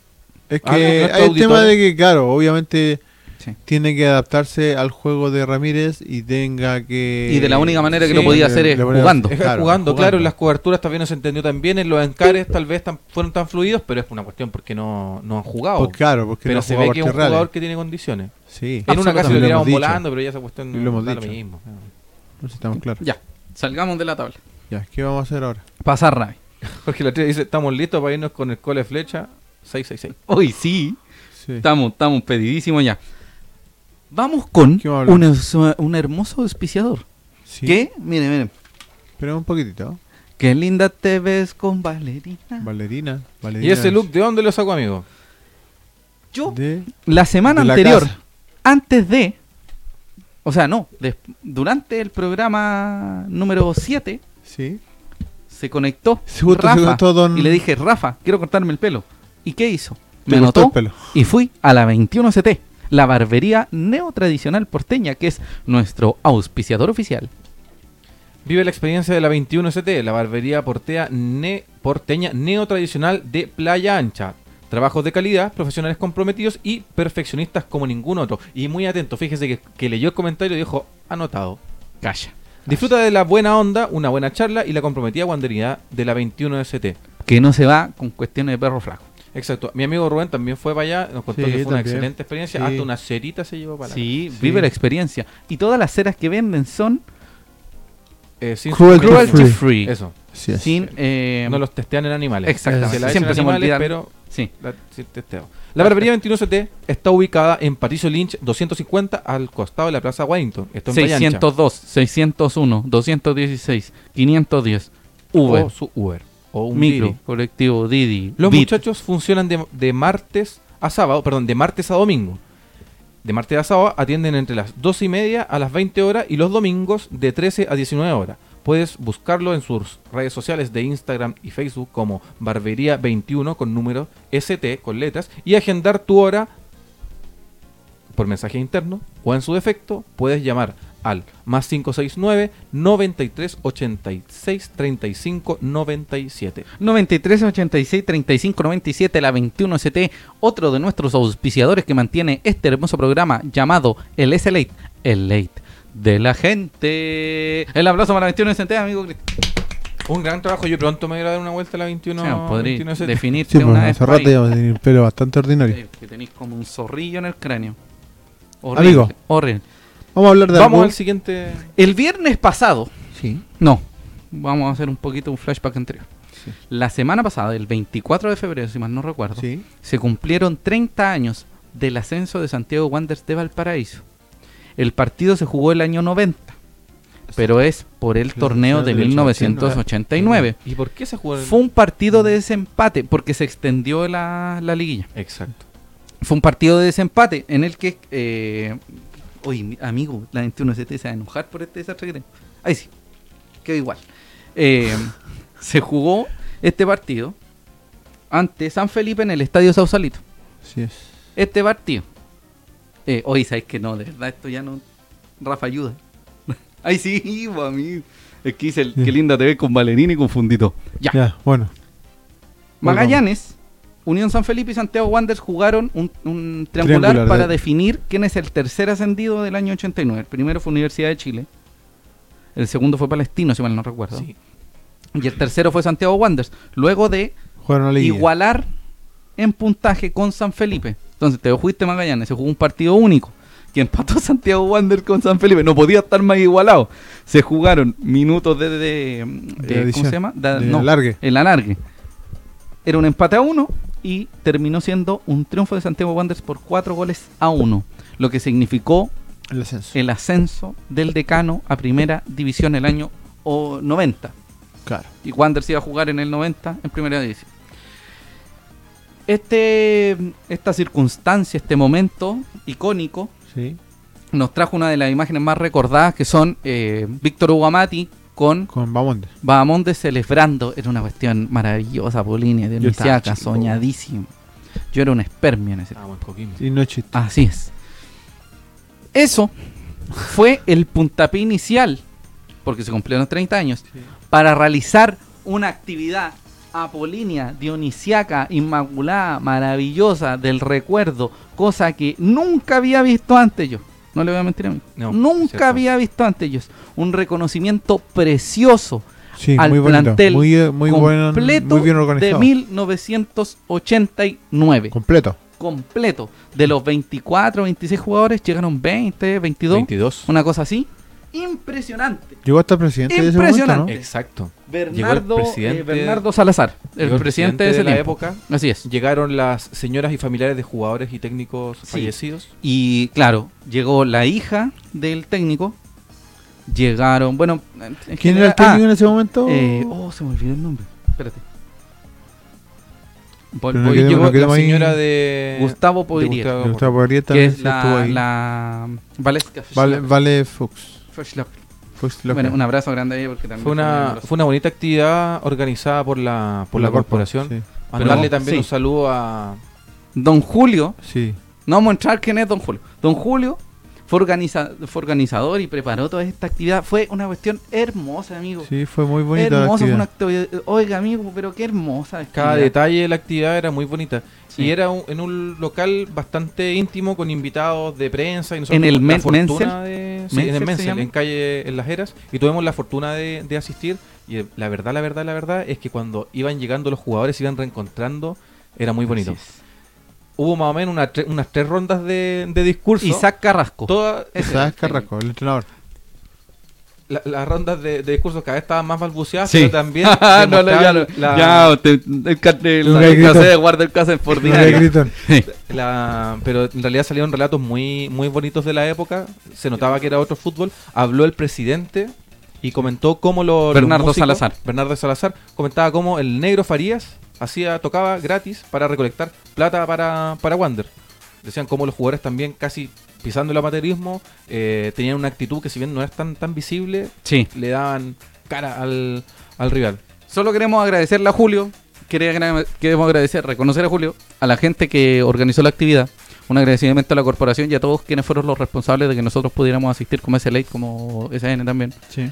Es que Ah, nuestro hay el tema de que, claro, obviamente Sí. tiene que adaptarse al juego de Ramírez y tenga que... Y de la única manera que lo podía hacer es jugando. Es Claro, jugando, claro, en las coberturas también no se entendió tan bien, en los encares tal vez tan- fueron tan fluidos, pero es una cuestión porque no, no han jugado. Pues claro, porque pero no se ve que es un reales. jugador que tiene condiciones. Sí. En una casa lo tiramos volando, pero ya esa cuestión Y lo hemos lo dicho. mismo. No sé estamos claros. Ya, salgamos de la tabla. Ya, ¿qué vamos a hacer ahora? Pasar Ravi. Porque la tía dice, estamos listos para irnos con el cole flecha 666. Hoy sí, Sí. estamos, estamos pedidísimos ya. Vamos con ¿Qué vamos a un, hermoso auspiciador. Sí. Que, miren, miren, Espera un poquitito. qué linda te ves con Valerina. Valerina. ¿Y Valerina ese look de dónde lo sacó, amigo? Yo, De... la semana la anterior, casa. antes de, o sea, no, durante el programa número 7, Sí. se conectó Se justo se Rafa conectó don- y le dije, Rafa, quiero cortarme el pelo. ¿Y qué hizo? Me cortó anotó el pelo. y fui a la 21CT, la barbería neotradicional porteña, que es nuestro auspiciador oficial. Vive la experiencia de la 21ST, la barbería portea ne- porteña neotradicional de Playa Ancha. Trabajos de calidad, profesionales comprometidos y perfeccionistas como ningún otro. Y muy atento, fíjese que, que leyó el comentario y dijo, anotado. Calla. Disfruta de la buena onda, una buena charla y la comprometida guandería de la 21ST. Que no se va con cuestiones de perro flaco. Exacto. Mi amigo Rubén también fue para allá, nos contó Sí, que fue una excelente experiencia. Sí. Hasta una cerita se llevó para la Sí, Sí. vive la experiencia. Y todas las ceras que venden son Eh, sin Cruelty free. free. Eso. Sí, es. Sin, eh, No los testean en animales. Exactamente. Se Siempre se me animales, pero Sí. la, sí, testeo. La barbería 21CT está ubicada en Patricio Lynch 250 al costado de la Plaza Wellington. Esto en Playa Ancha. 602, 601, 216, 510, Uber, O su Uber. O un micro, Didi. colectivo, Didi, Los Bit. muchachos funcionan de, de martes a sábado, perdón, de martes a domingo. De martes a sábado atienden entre las 12 y media a las 20 horas y los domingos de 13 a 19 horas. Puedes buscarlo en sus redes sociales de Instagram y Facebook como Barbería21 con número ST con letras y agendar tu hora por mensaje interno o en su defecto puedes llamar al más 569 93 86 35 97. 93 86 35 97 la 21 ST, otro de nuestros auspiciadores que mantiene este hermoso programa llamado el S Late, el Late de la gente. El aplauso para la 21 ST, amigo. Cristian. Un gran trabajo. Yo pronto me voy a dar una vuelta a la 21. O sea, podrí 21 ST. definirte Sí, una vez. hace rato ya tenía el pelo bastante ordinario. Que tenéis como un zorrillo en el cráneo. Horrible, Amigo. Horrible. Vamos a hablar de Vamos algo- al siguiente. El viernes pasado, Sí. no, vamos a hacer un poquito un flashback anterior. Sí. La semana pasada, el 24 de febrero, si mal no recuerdo, Sí. se cumplieron 30 años del ascenso de Santiago Wanderers de Valparaíso. El partido se jugó el año 90, pero es por el torneo de del 1989. ¿Y por qué se jugó? en- Fue un partido de desempate porque se extendió la, la liguilla. Exacto. Fue un partido de desempate en el que. Eh, oye, mi amigo, la 21ST se va a enojar por este desastre que tengo. Ahí sí, quedó igual. Eh, se jugó este partido ante San Felipe en el estadio Sausalito. Sí es. Este partido. Eh, oye, ¿sabes que no? De verdad, esto ya no. Rafa, ayuda. Ay, sí, amigo. Es que hice el Sí. qué linda te ves con Valerín y con Fundito. Ya. Ya, bueno. Magallanes, Unión San Felipe y Santiago Wanderers jugaron un, un triangular, Triangular, para de- definir quién es el tercer ascendido del año 89. El primero fue Universidad de Chile. El segundo fue Palestino, si mal no recuerdo. Sí. Y el tercero fue Santiago Wanderers. Luego de igualar en puntaje con San Felipe. Entonces te fuiste Magallanes, se jugó un partido único. Que empató Santiago Wanderers con San Felipe. No podía estar más igualado. Se jugaron minutos de. de- de- De ¿Cómo se llama? No, alargue. El alargue. Era un empate a uno y terminó siendo un triunfo de Santiago Wanderers por cuatro goles a uno. Lo que significó El ascenso. el ascenso del decano a primera división el año o 90 Claro. y Wanderers iba a jugar en el 90 en primera división. Este, esta circunstancia, este momento icónico, Sí. nos trajo una de las imágenes más recordadas que son eh, Víctor Hugo Amati con Con Bamonde. Bahamonde celebrando. Era una cuestión maravillosa, Polini, de Yo estaba Nisiaca, chico. soñadísimo. Yo era un espermio en ese tiempo. Y no es chiste. Así es. Eso fue el puntapié inicial, porque se cumplieron 30 años, para realizar una actividad apolínea, dionisiaca, inmaculada, maravillosa, del recuerdo, cosa que nunca había visto antes yo. No le voy a mentir a mí. No, nunca cierto. había visto antes yo. Un reconocimiento precioso Sí, al muy bonito. plantel Muy, eh, muy, buen, completo muy bien de organizado. 1989 Completo. completo. De los 24, 26 jugadores, llegaron 20, 22, 22. una cosa así. Impresionante. Llegó hasta el presidente de ese momento, Impresionante. ¿no? Exacto. Bernardo, presidente- eh, Bernardo Salazar, el presidente, de ese la tiempo. época. Así es. Llegaron las señoras y familiares de jugadores y técnicos Sí. fallecidos. Y claro, llegó la hija del técnico. Llegaron, bueno, en ¿Quién era el técnico ah, en ese momento? eh, oh, se me olvidó el nombre. Espérate. No llegó no la ahí- señora de Gustavo de Podrier, Gustavo Gustavo que también es la, la Valesca Vale, Fischler. Fuchs Locker. Bueno, un abrazo grande a ella porque también Fue una, fue una bonita actividad organizada por la, por la, corpo, corporación. Sí. Mandarle también sí. un saludo a. Don Julio, sí. no vamos a entrar quién es Don Julio. Don Julio fue, organiza- fue organizador y preparó toda esta actividad. Fue una cuestión hermosa, amigo. Sí, fue muy bonita la hermosa, fue una actividad. actividad. Oiga, amigo, pero qué hermosa. Cada actividad. detalle de la actividad era muy bonita. Sí. Y era un- en un local bastante íntimo con invitados de prensa. Y nosotros ¿En el tuvimos la Men- fortuna de- sí, ¿Mensel en el llama? en calle En Las Heras. Y tuvimos la fortuna de, de asistir. Y eh, la verdad, la verdad, la verdad es que cuando iban llegando los jugadores, se iban reencontrando, era muy bonito. Así es. Hubo más o menos una tre- unas tres rondas de, de discurso. Isaac Carrasco. Todas Ese Isaac Carrasco, el entrenador. La- las rondas de, de discurso cada vez estaban más balbuceadas, Sí. pero también Ah, no, no, ya, demostraban no. la- ya, usted- el, el, el grito. cassette de guarda el cassette por. La- pero en realidad salieron relatos muy, muy bonitos de la época. Se notaba que era otro fútbol. Habló el presidente y comentó cómo lo- los Bernardo músicos- Salazar. Bernardo Salazar comentaba cómo el negro Farías hacía, tocaba gratis para recolectar plata para, para Wander. Decían cómo los jugadores también casi pisando el amateurismo eh, tenían una actitud que si bien no es tan, tan visible, Sí. le daban cara al, al rival. Solo queremos agradecerle a Julio. Queremos agradecer, reconocer a Julio, a la gente que organizó la actividad. Un agradecimiento a la corporación y a todos quienes fueron los responsables de que nosotros pudiéramos asistir como SLA, como SN también. Sí.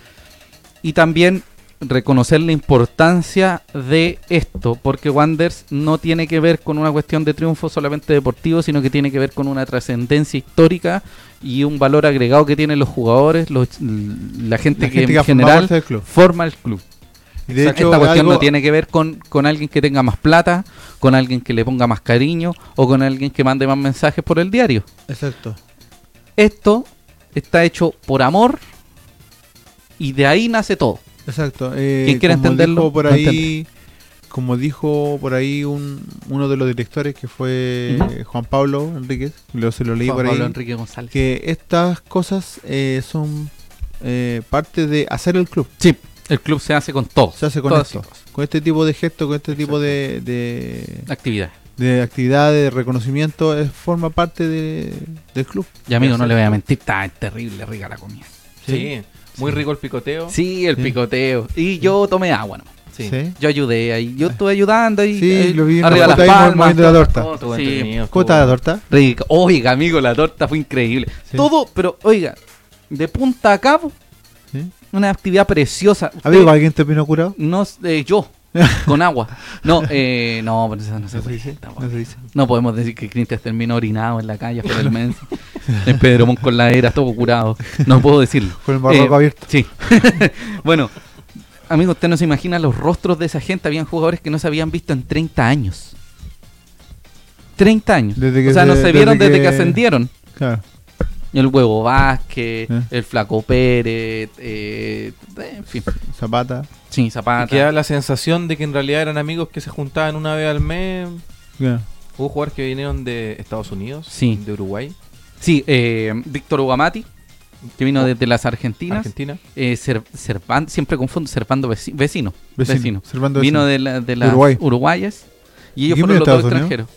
Y también reconocer la importancia de esto, porque Wanders no tiene que ver con una cuestión de triunfo solamente deportivo, sino que tiene que ver con una trascendencia histórica y un valor agregado que tienen los jugadores, los, la gente La que gente en general club. forma el club. Y de hecho, Esta cuestión algo- no tiene que ver con, con alguien que tenga más plata, con alguien que le ponga más cariño o con alguien que mande más mensajes por el diario. Exacto. Esto está hecho por amor y de ahí nace todo. Exacto. Eh, Quien quiera como entenderlo, dijo por ahí, como dijo por ahí un, uno de los directores que fue Juan Pablo Enríquez, lo, se lo leí Juan por Pablo ahí, Enrique González. que estas cosas eh, son eh, parte de hacer el club. Sí, el club se hace con todo. Se hace con esto, con este tipo de gestos, con este tipo de, de, Actividad. de actividades, de reconocimiento, es, forma parte de- del club. Y amigo, no le voy a mentir, está terrible rica la comida. Sí, muy rico el picoteo. Sí, el Sí. picoteo. Y yo tomé agua, ¿no? Sí. ¿Sí? Yo ayudé ahí, yo estuve ayudando ahí. Sí, ahí, lo vi en arriba la las palmas. la torta. cosas, sí. entretenido, ¿Cómo está la torta? Rica. Oiga, amigo, la torta fue increíble. Sí. Todo, pero oiga, de punta a cabo, ¿Sí? una actividad preciosa. Usted- Amigo, ¿alguien te vino curado? No, eh, yo, con agua. No, eh, no, pero eso no se No se puede. dice, no se dice. No podemos decir que Cristian terminó orinado en la calle por el mes. en Pedro Montt con la era, todo curado. No puedo decirlo. Con el barroco Eh, abierto. Sí. bueno, amigo, usted no se imagina los rostros de esa gente. Habían jugadores que no se habían visto en 30 años. 30 años. Desde que o sea, no se- vieron desde desde que que- ascendieron. Claro. El Huevo Vázquez, Eh. el Flaco Pérez, eh, en fin. Zapata. Sí, Y Zapata. queda la sensación de que en realidad eran amigos que se juntaban una vez al mes. Ya. Hubo jugadores que vinieron de Estados Unidos, Sí. de Uruguay, Sí, eh, Víctor Ugamati, que vino Oh. desde las Argentinas. Argentina. Eh, Cer- siempre confundo, Servando veci- vecino. Vecino. Vecino. Vino vecino. de, la- de las Uruguay. uruguayas. Y ellos ¿Y quién fueron los dos extranjeros.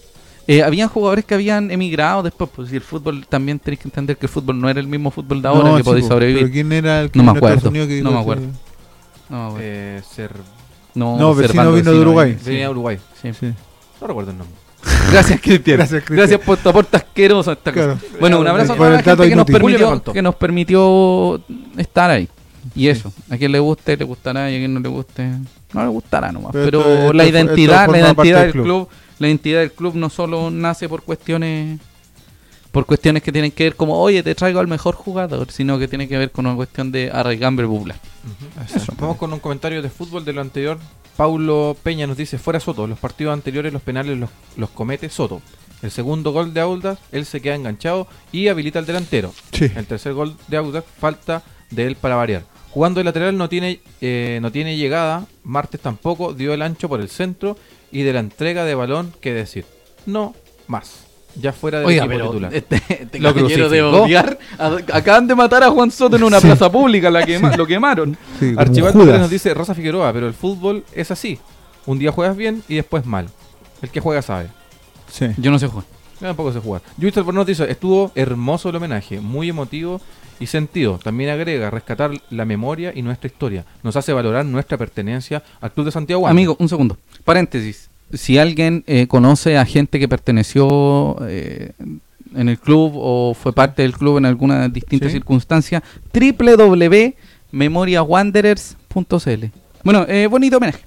Eh, habían jugadores que habían emigrado después, pues si el fútbol también tenéis que entender que el fútbol no era el mismo fútbol de ahora No, que podéis po, sobrevivir. Pero ¿quién era el que No me acuerdo, que no me acuerdo. No, bueno. Eh, ser... no, No, vecino vino de Uruguay. sí. Venía de Uruguay. Sí. Sí. No recuerdo el nombre. Gracias, Cristian. Gracias, por tu aporte asqueroso esta Claro. cosa. Bueno, un abrazo a toda la gente que nos, permitió, que nos permitió estar ahí. Y eso, a quien le guste, le gustará, y a quien no le guste, no le gustará nomás. Pero Pero, esto- la esto identidad, la identidad del club. la identidad del club no solo nace por cuestiones por cuestiones que tienen que ver como, oye, te traigo al mejor jugador, sino que tiene que ver con una cuestión de arraigambre popular. Eso. Vamos con un comentario de fútbol de lo anterior. Paulo Peña nos dice, fuera Soto, los partidos anteriores los penales los, los comete Soto. El segundo gol de Audax, él se queda enganchado y habilita al delantero. Sí. El tercer gol de Audax, falta de él para variar. Jugando de lateral no tiene, eh, no tiene llegada, Martes tampoco, dio el ancho por el centro y de la entrega de balón, qué decir. No más. Ya fuera del Oiga, equipo pero titular. este, este Lo de odiar, a- acaban de matar a Juan Soto en una Sí. plaza pública, la quema- lo quemaron. Sí, nos dice Rosa Figueroa, pero el fútbol es así. Un día juegas bien y después mal. El que juega sabe. Sí. Yo no sé jugar. Yo tampoco sé jugar. Luis Albornoz dice, estuvo hermoso el homenaje, muy emotivo y sentido. También agrega, rescatar la memoria y nuestra historia. Nos hace valorar nuestra pertenencia al Club de Santiago. Amigo, un segundo. Paréntesis. Si alguien eh, conoce a gente que perteneció eh, en el club o fue parte del club en alguna distinta Sí. circunstancia, www.memoriawanderers.cl. Bueno, eh, bonito homenaje.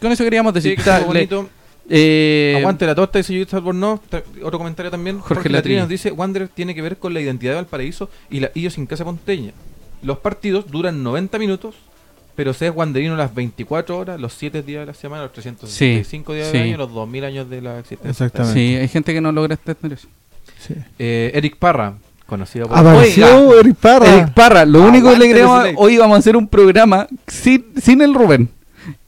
Con eso queríamos Sí, decir. que Está- estuvo le- bonito. eh, Aguante la torta, dice Luis Albornoz. Otro comentario también. Jorge Jorge. Latrilla nos dice, Wander tiene que ver con la identidad de Valparaíso y la idiosincrasia ponteña. Los partidos duran 90 minutos, pero se es wanderino las 24 horas, los 7 días de la semana, los 365 días sí. del año, los 2000 años de la existencia. Exactamente. Sí, hay gente que no logra entender eso. Sí. Eh, Eric Parra, conocido por... Apareció Oiga, Eric Parra. Eric Parra, lo único que le Aguante ley. hoy vamos a hacer un programa sin, sin el Rubén.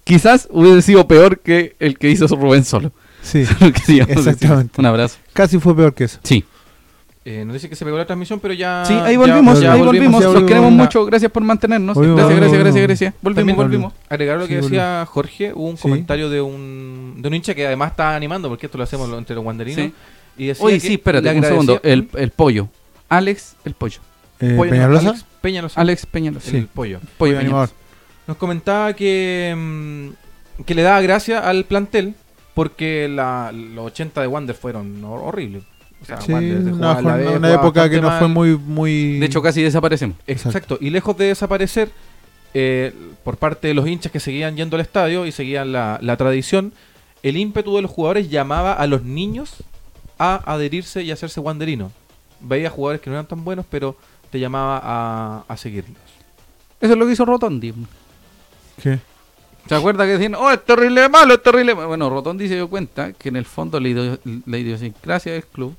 Quizás hubiese sido peor que el que hizo Rubén solo. Sí. Exactamente. Un abrazo. Casi fue peor que eso. Sí. Eh, nos dice que se pegó la transmisión, pero ya... Sí, ahí volvimos, ya ahí volvimos, Los queremos mucho. Gracias por mantenernos. Volvimos, gracias, gracias, volvimos, gracias, volvimos. gracias. Volvimos, También volvimos. Agregar lo que Sí, decía Jorge, hubo un Sí. comentario de un, de un hincha que además está animando, porque esto lo hacemos entre los wanderinos. Sí. Y decía Oye, que sí, espérate, un segundo. El, el pollo. Alex, el pollo. Eh, Pollo, no, Peñalosa. Alex Peñalosa, Alex Peñalosa. el pollo. Pollo Pollo Peñalosa. animador. Nos comentaba que, mm, que le daba gracia al plantel porque la, los 80 de Wander fueron hor- horribles. O sea, Sí, Wander se una, jugaba a la jornada- vez, una jugaba época que no fue muy, muy. De hecho, casi desaparecemos. Exacto. Y lejos de desaparecer, eh, por parte de los hinchas que seguían yendo al estadio y seguían la, la tradición, el ímpetu de los jugadores llamaba a los niños a adherirse y hacerse wanderinos. Veía jugadores que no eran tan buenos, pero te llamaba a, a seguirlos. Eso es lo que hizo Rotondi. ¿Qué? ¿Se acuerda que decían, oh, es terrible malo, es terrible malo? Bueno, Rotondi se dio cuenta que en el fondo la idiosincrasia del club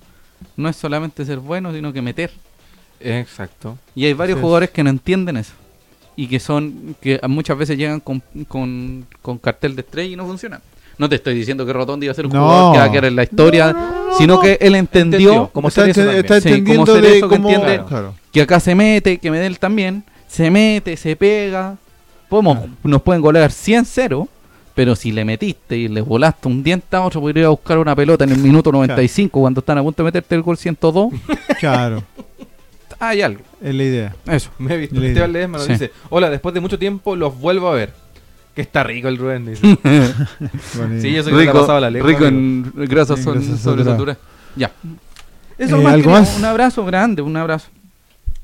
no es solamente ser bueno, sino que meter. Exacto. Y hay varios jugadores que no entienden eso. Y que son, que muchas veces llegan con, con, con cartel de estrella y no funciona. No te estoy diciendo que Rotondi va a ser un No. jugador que va a quedar en la historia, sino que él entendió Entendió. Como está, está Sí, como entendiendo de Cerezo que cómo. entiende- Claro. que acá se mete, que Medel también, se mete, se pega. Podemos, nos pueden golear 100-0, pero si le metiste y le volaste un diente a otro, podría ir a buscar una pelota en el minuto 95 cuando están a punto de meterte el gol 102. Claro. Hay algo. Es la idea. Eso. Me he visto. Esteban Ledesma nos Sí. dice: Hola, después de mucho tiempo los vuelvo a ver. Que está rico el Rubén, dice. Sí, yo soy que le ha pasado la lengua. rico en grasas grasas sobresaturadas. Ya. Eso Eh, más ¿algo más? Un abrazo grande, un abrazo.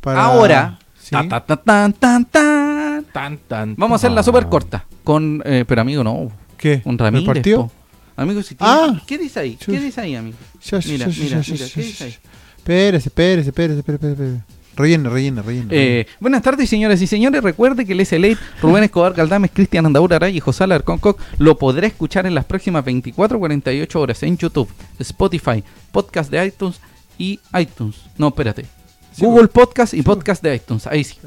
para- Ahora, Sí. ta, ta, ta, tan, tan, tan. Tan, tan. vamos a hacerla súper corta. Con, eh, pero amigo, no. ¿Qué? ¿El Ramírez. partido? po. Amigo, si tiene- Ah. ¿qué dice ahí? ¿Qué Chus. dice ahí, amigo? Ya, ya, Mira, ya, mira, ya, mira, ya, ¿qué dice ahí? Espérese, espérese, espérese, espérese, espérese. Rellene, rellene, rellene. Eh, buenas tardes, señoras y señores. Recuerde que el SLA, Rubén Escobar Galdames, Cristian Andaura Araya y José Alarcón lo podrá escuchar en las próximas 24 48 horas en YouTube, Spotify, podcast de iTunes y iTunes. No, espérate. Sí, Google Podcast y Podcast de iTunes. Ahí sí.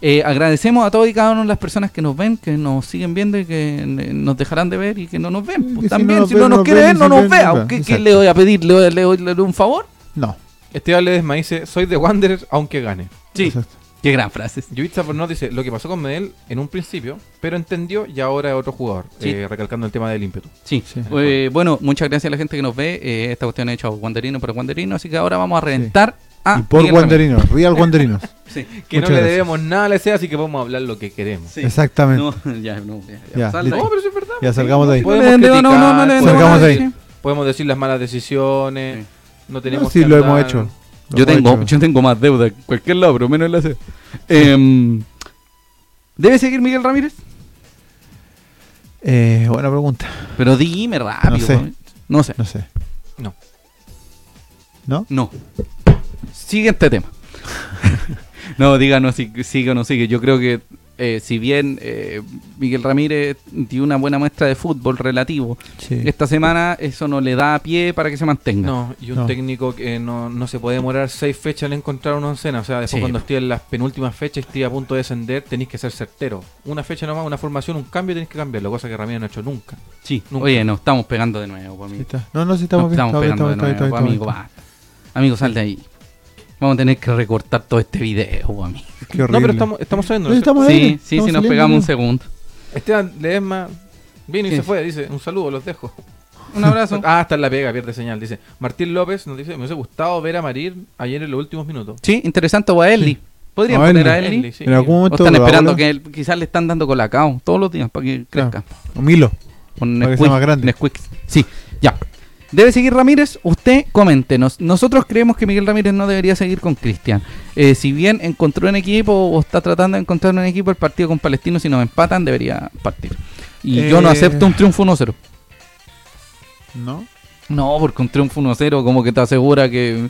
Eh, agradecemos a todas y cada una de las personas que nos ven, que nos siguen viendo y que eh, nos dejarán de ver y que no nos ven. Que Pues si también, no si nos no quiere ver, no nos vea. ¿Qué, qué le voy a pedir? ¿Le, le, le doy un favor? No. Esteban Ledesma dice: Soy de Wanderers aunque gane. Sí. Exacto. Qué gran frase. Yuvitsa Pornot dice lo que pasó con Medel en un principio, pero entendió y ahora es otro jugador. Sí. Eh, recalcando el tema del ímpetu. Sí. Sí. Eh, bueno, muchas gracias a la gente que nos ve. Eh, esta cuestión es hecha Wanderino por Wanderino, así que ahora vamos a reventar a y por. Wanderinos, Real Wanderinos. Sí. Que Muchas no le gracias. debemos nada a la SEA, así que podemos hablar lo que queremos. Sí. Exactamente. No, ya, no, ya, ya. Ya, pero eso es verdad. Ya salgamos de ahí. No Podemos no, no, no Salgamos de ahí. Podemos decir las malas decisiones. Sí. No tenemos No, sí, que lo hemos hecho. Lo Yo hemos tengo, hecho. yo tengo más deuda en cualquier lado, pero menos en la C. Em, ¿Debe seguir Miguel Ramírez? Eh, buena pregunta. Pero dime rápido. No sé. No sé. No sé. No. ¿No? No. Siguiente tema. no, díganos si sigue o no sigue. Yo creo que eh, si bien eh, Miguel Ramírez dio una buena muestra de fútbol relativo, Sí. esta semana eso no le da pie para que se mantenga. No, y un No. técnico que no, no se puede demorar seis fechas en encontrar una oncena. O sea, después Sí. cuando esté en las penúltimas fechas y esté a punto de descender, tenéis que ser certero. Una fecha nomás, una formación, un cambio, tenéis que cambiarlo, cosa que Ramírez no ha hecho nunca. Sí. Nunca. Oye, nos estamos pegando de nuevo, amigo. No, no, Nos estamos bien. estamos Estamos bien, pegando de nuevo, amigo. Amigo, sal de ahí. Vamos a tener que recortar todo este video, amigo. Qué No, horrible. pero estamos, estamos sabiendo. No, estamos Sí, ahí, sí, sí, estamos nos saliendo pegamos un segundo. Esteban Ledesma vino y se fue, dice, un saludo, los dejo. Un abrazo. Ah, está en la pega, pierde señal. Dice, Martín López nos dice, me hubiese gustado ver a Marir ayer en los últimos minutos. Sí, interesante o a Eli. ¿Podrían A poner a Eli? Eli, sí. En algún O momento. están lo esperando que él- quizás le están dando colacao todos los días para que Claro. crezca. O Milo. Nesquik, más grande. Nesquik. Sí, ya. ¿Debe seguir Ramírez? Usted coméntenos. Nosotros creemos que Miguel Ramírez no debería seguir con Cristian. Eh, si bien encontró un equipo o está tratando de encontrar un equipo, el partido con Palestino, si nos empatan, debería partir. Y yo no Eh. acepto un triunfo 1-0. ¿No? No, porque un triunfo 1-0 como que te asegura que,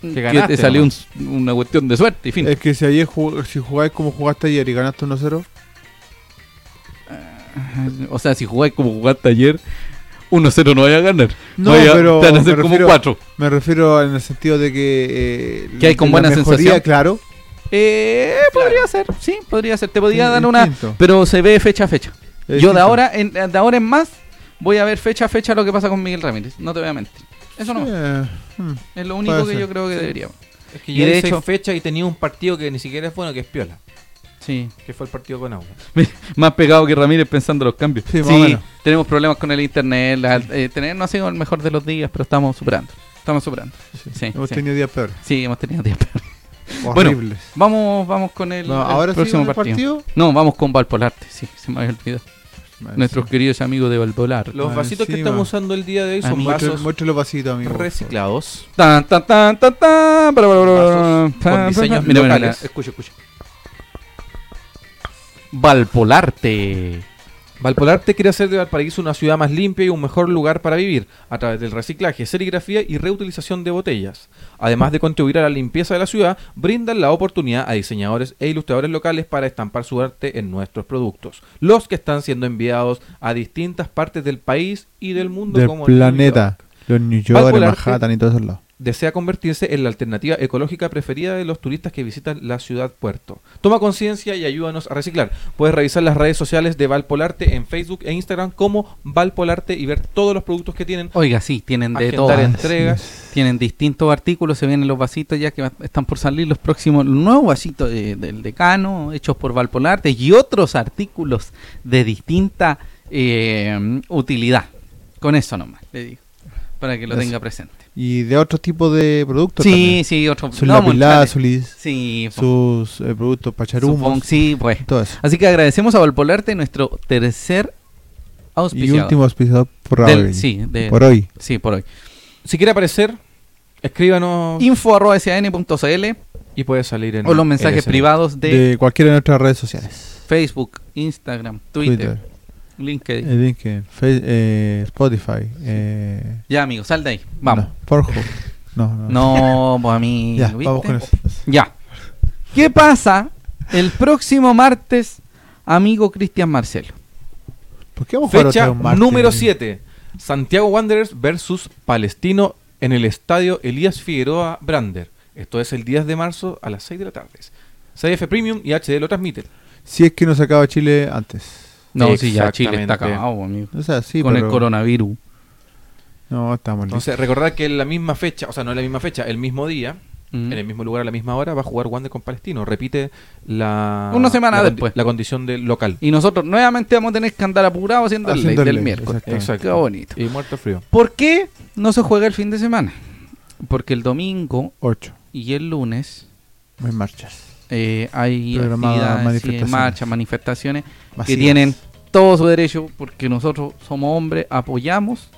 Que ganaste te salió un- una cuestión de suerte. Y fin. Es que si ayer jug- si jugáis como jugaste ayer y ganaste 1-0, O sea, si jugáis como jugaste ayer, 1-0 no vaya a ganar. No, Vaya- pero te van a me hacer como refiero- 4. me refiero en el sentido de que. eh, Que hay con buena mejoría, sensación. Claro. Eh, podría ser, sí, podría ser. Te podría dar una. distinto. Pero se ve fecha a fecha. Es Yo de ahora, en, de ahora en más voy a ver fecha a fecha lo que pasa con Miguel Ramírez. No te voy a mentir. Eso no Eh, hmm. es lo único puede que ser. yo creo que deberíamos. Es que Y ya de hecho- seis fechas y tenía un partido que ni siquiera es bueno, que es Piola, Sí. que fue el partido con Agua. Más pegado que Ramírez pensando los cambios. Sí, menos. tenemos problemas con el internet. la- eh, tener no ha sido el mejor de los días, pero estamos superando. Estamos superando. Sí. Sí, Hemos sí. tenido días peores. Sí, hemos tenido tiempo. Bueno, Horribles. Vamos, vamos con el, No, el ahora sí próximo con el partido. partido. No, vamos con Valpolarte. Sí, se me había olvidado. Nuestros sí. queridos amigos de Valpolarte. Los Ah, vasitos que estamos usando el día de hoy son vasos los vasitos, amigo. por favor. reciclados. Tan, tan, tan, tan, tan, para, para, para, Vasos para, con diseños mira, mira, mira, locales. escucha, escucha. Valpolarte. Valpolarte quiere hacer de Valparaíso una ciudad más limpia y un mejor lugar para vivir a través del reciclaje, serigrafía y reutilización de botellas. Además de contribuir a la limpieza de la ciudad, brindan la oportunidad a diseñadores e ilustradores locales para estampar su arte en nuestros productos, los que están siendo enviados a distintas partes del país y del mundo Del como New planeta. York. Los New York. Manhattan y todos esos lados. Desea convertirse en la alternativa ecológica preferida de los turistas que visitan la ciudad puerto. Toma conciencia y ayúdanos a reciclar. Puedes revisar las redes sociales de Valpolarte en Facebook e Instagram como Valpolarte y ver todos los productos que tienen. Oiga, sí, tienen de. Agendar entregas. Tienen distintos artículos, se vienen los vasitos ya que están por salir los próximos, los nuevos vasitos de- del decano, hechos por Valpolarte y otros artículos de distinta eh, utilidad. Con eso nomás, le digo, para que lo Eso. tenga presente. Y de otros tipos de productos. Sí, también. sí, otro. Sus no lapilázulis, Sí, po, sus eh, productos pacharumos. sí, pues. Todo eso. Así que agradecemos a Valpolarte nuestro tercer Y auspiciador. último auspiciador por, Del- ahora, sí, de- por hoy. sí, por hoy. Si quiere aparecer, escríbanos Info arroba san.cl y puede salir en o los mensajes privados de, De, cualquiera de nuestras redes sociales. Facebook, Instagram, Twitter, Twitter, LinkedIn. eh, LinkedIn, Fe- eh, Spotify. Eh, Ya, amigo, sal de ahí. Vamos. No, Pornhub. No, no. No, pues a mí. Ya, ¿viste? vamos con eso. Ya. ¿Qué pasa el próximo martes, amigo Cristian Marcelo? ¿Por qué vamos Fecha número 7. Santiago Wanderers versus Palestino en el estadio Elías Figueroa Brander. Esto es el 10 de marzo a las 6 de la tarde. CF Premium y HD lo transmiten. Si es que no se acaba Chile antes. No, sí, ya Chile está acabado, amigo. O sea, sí, con pero... el coronavirus. No, estamos listos. Entonces, recordar que en la misma fecha, o sea, no en la misma fecha, el mismo día, Mm. en el mismo lugar a la misma hora, va a jugar Wander con Palestino. Repite la, Una semana la después. la condición del local. Y nosotros nuevamente vamos a tener que andar apurados haciendo, el ley el del ley, miércoles. exactamente. Qué bonito. Y muerto frío. ¿Por qué no se juega el fin de semana? Porque el domingo 8. y el lunes Hay marchas. Eh, hay actividades, sí, marchas, manifestaciones que tienen todo su derecho porque nosotros somos hombres, apoyamos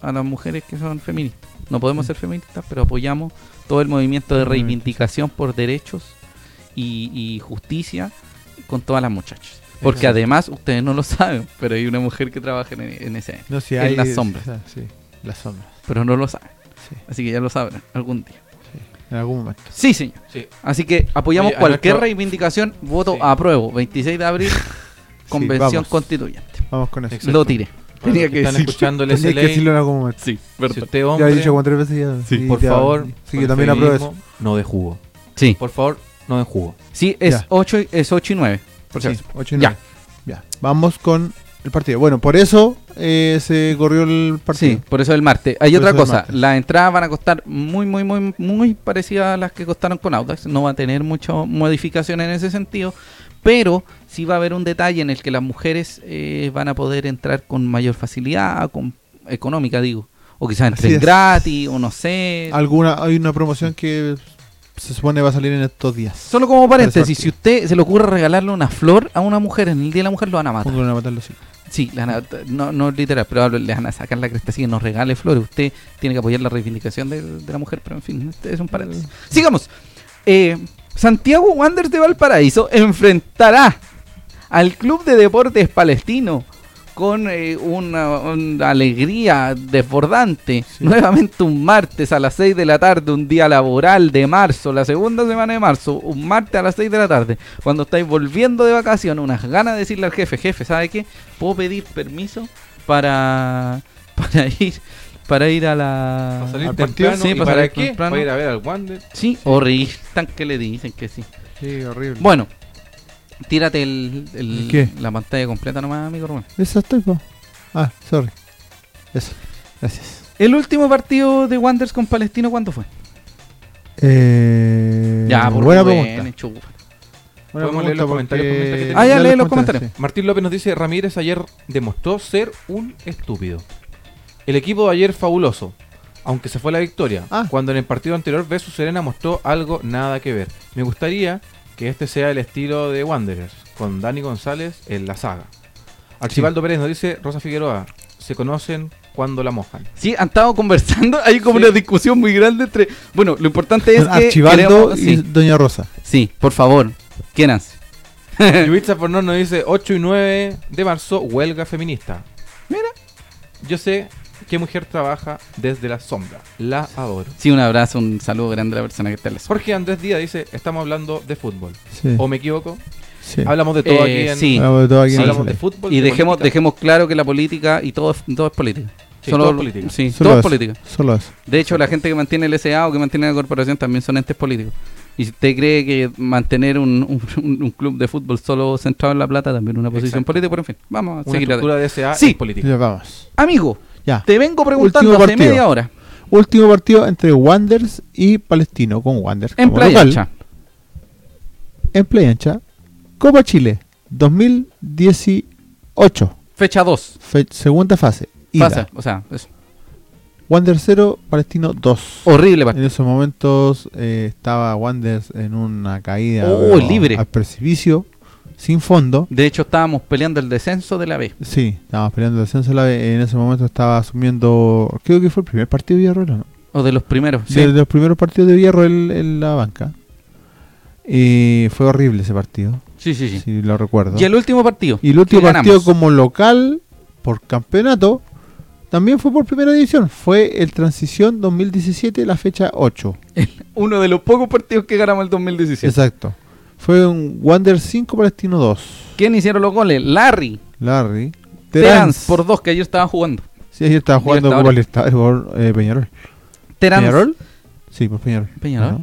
a las mujeres que son feministas. No podemos ser feministas, pero apoyamos todo el movimiento de reivindicación por derechos y, y justicia con todas las muchachas. Porque Exacto. además, ustedes no lo saben, pero hay una mujer que trabaja en, en ese No, sí, en hay, las sombras. Sí, las sombras. pero no lo saben. Sí, Así que ya lo sabrán algún día. En algún momento. Sí, señor. Sí. Así que apoyamos Oye, cualquier nuestro- reivindicación, voto Sí. apruebo. 26 de abril, convención vamos. constituyente. Vamos con eso. Exacto. Lo tiré. Tenía que están decirlo. escuchando el Tenía que SLA, decirlo en algún momento. Sí, si verdad. usted Ya hombre, lo he dicho como tres veces ya. Sí, por ya- favor, Sí, que también apruebo no de jugo. Sí, Por favor, no de jugo. sí, es Ya. 8, es 8 y 9. Por si Sí, acaso. 8 y Ya. 9. Ya. Vamos con el partido. Bueno, por eso eh, se corrió el partido. Sí, por eso el martes. Hay Por otra cosa, las entradas van a costar muy, muy, muy, muy parecidas a las que costaron con Audax. No va a tener mucha modificación en ese sentido, pero sí va a haber un detalle en el que las mujeres eh, van a poder entrar con mayor facilidad, con económica digo, o quizás entren gratis, o no sé. Alguna, hay una promoción que se supone va a salir en estos días. Solo como paréntesis, si usted se le ocurre regalarle una flor a una mujer en el Día de la Mujer, lo van a matar. A. Sí, no, no literal, pero le van a sacar la cresta así que nos regale flores. Usted tiene que apoyar la reivindicación de, de la mujer, pero en fin, este es un paréntesis. Sigamos. Eh, Santiago Wanderers de Valparaíso enfrentará al Club de Deportes Palestino con eh, una, una alegría desbordante. Sí. Nuevamente un martes a las 6 de la tarde, un día laboral de marzo, la segunda semana de marzo, un martes a las 6 de la tarde, cuando estáis volviendo de vacaciones, unas ganas de decirle al jefe, jefe, ¿sabe qué? ¿Puedo pedir permiso para, para ir para ir a la... Para salir al temprano. partido, sí, ¿Y para qué? temprano. Para ir a ver al Wander. Sí, horrible, tan que le dicen que sí. Sí, horrible. Bueno, tírate el, el- ¿Qué? la pantalla completa nomás, amigo Rubén. Esa estoy, po. Ah, sorry. Eso. Gracias. El último partido de Wanderers con Palestino, ¿cuándo fue? Eh, ya, por buena Rubén, pregunta. Buena Podemos leer los comentarios porque- Ah, ya, lee los comentarios. sí. Martín López nos dice, Ramírez ayer demostró ser un estúpido. El equipo de ayer fabuloso, aunque se fue la victoria, Ah. cuando en el partido anterior Versus Serena mostró algo nada que ver. Me gustaría que este sea el estilo de Wanderers, con Dani González en la saga. Archibaldo Pérez nos dice, Rosa Figueroa, se conocen cuando la mojan. Sí, han estado conversando, hay como Sí. una discusión muy grande entre... Bueno, lo importante es que... Archibaldo queremos- y sí, Doña Rosa. sí, por favor, quiéranse. Yubitsa Fornón nos dice 8 y 9 de marzo, huelga feminista. Mira. Yo sé qué mujer trabaja desde la sombra. La adoro. Sí, un abrazo, un saludo grande a la persona que está en la Jorge Andrés Díaz dice, estamos hablando de fútbol. Sí. ¿O me equivoco? sí. Hablamos de todo Eh, aquí en... sí. Hablamos de todo aquí en Hablamos el de fútbol. Y de dejemos, política. dejemos claro que la política y todo, es- todo es política. Sí, Solo- todo es política. Sí, Solo todo es política. Solo eso. De hecho, la gente que mantiene el SA o que mantiene la corporación también son entes políticos. Y si usted cree que mantener un, un- un club de fútbol solo centrado en la plata también es una posición Exacto. política, pero en fin, vamos a Una seguir. estructura de SA Sí. es política. Ya vamos. Amigo, Ya. te vengo preguntando Último hace partido. media hora. Último partido entre Wanderers y Palestino con Wanderers En como Playa local. Ancha. En Playa Ancha. Copa Chile 2018. Fecha 2. Fe- segunda fase. Ida. Pasa, o sea, es Wanderers 0, Palestino 2. horrible partido. En esos momentos eh, estaba Wanderers en una caída Oh, pero libre. al precipicio, sin fondo. De hecho, estábamos peleando el descenso de la B. Sí, estábamos peleando el descenso. de la B. En ese momento estaba asumiendo, creo que fue el primer partido de Villarroel, ¿o ¿no? O de los primeros. sí. De, de los primeros partidos de Villarroel en la banca. Y fue horrible ese partido, Sí, sí, sí. si lo recuerdo. Y el último partido. Y el último partido ganamos. como local por campeonato también fue por primera división. Fue el Transición 2017, la fecha 8. Uno de los pocos partidos que ganamos el 2017. Exacto. Fue un Wander 5, Palestino 2. ¿Quién hicieron los goles? Larry. Larry. Terans por dos que ayer estaban jugando. Sí, ayer estaba jugando por eh, Peñarol. Terans. ¿Peñarol? Sí, por Peñarol. Peñarol. Ajá.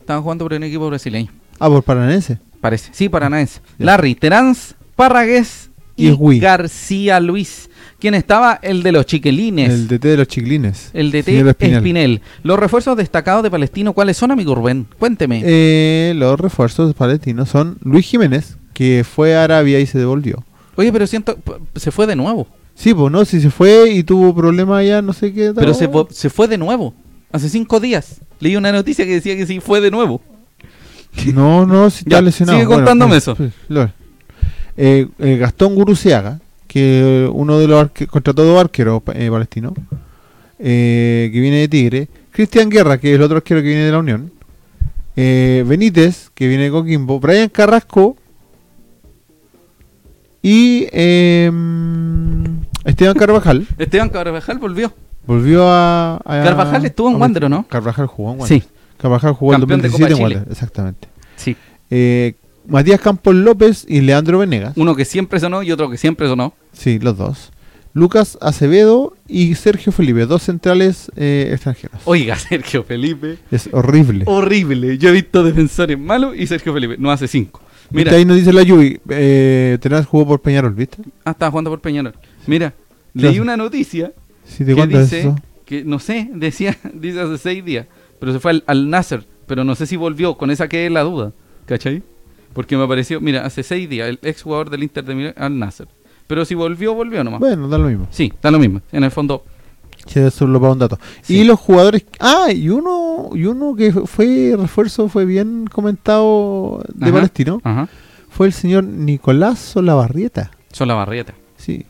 Estaban jugando por un equipo brasileño. Ah, por Paranense. Parece. Sí, paranaense. Larry, Terans, Parragués y. García Luis. ¿Quién estaba? El de los chiquilines. El DT de los chiclines. El DT Espinel. Espinel. Los refuerzos destacados de Palestino, ¿cuáles son, amigo Rubén? Cuénteme. Eh, los refuerzos palestinos son Luis Jiménez, que fue a Arabia y se devolvió. Oye, pero siento, se fue de nuevo. Sí, pues no, si se fue y tuvo problemas allá, no sé qué. Pero se, fue de nuevo. Hace cinco días. Leí una noticia que decía que sí fue de nuevo. No, no, si Ya, está lesionado. sigue contándome no, eso. pues, eh, eh, Gastón Guruciaga, que uno de los arque- contrató dos arqueros eh, palestinos, eh, que viene de Tigre. Cristian Guerra, que es el otro arquero que viene de la Unión. eh, Benítez, que viene de Coquimbo. Brian Carrasco. Y eh, Esteban Carvajal. Esteban Carvajal volvió. Volvió a, a- Carvajal estuvo en Wander, ¿o no? Carvajal jugó en Wander. Sí, Carvajal jugó en Campeón de 2017 en. Wander, exactamente. sí. Eh, Matías Campos López y Leandro Venegas. Uno que siempre sonó y otro que siempre sonó. Sí, los dos. Lucas Acevedo y Sergio Felipe, dos centrales eh, extranjeros. Oiga, Sergio Felipe. Es horrible. Horrible. Yo he visto defensores malos y Sergio Felipe no hace cinco. Mira, ahí nos dice la Yubi, eh, Tenaz jugó por Peñarol, ¿viste? ah, estaba jugando por Peñarol. Mira, ¿Qué leí una noticia Sí, ¿de que dice eso? que no sé, decía, dice hace seis días, pero se fue al, al Nasser, pero no sé si volvió, con esa que es la duda, ¿cachai? Porque me apareció, mira, hace seis días, el ex jugador del Inter de Milán al Nasser. Pero si volvió, volvió nomás. Bueno, da lo mismo. Sí, está lo mismo. En el fondo, Sí, eso solo para un dato. Sí. Y los jugadores. Ah, y uno, y uno que fue refuerzo, fue bien comentado de Ajá. Palestino, ajá, fue el señor Nicolás Solabarrieta. son la barrieta. Sí.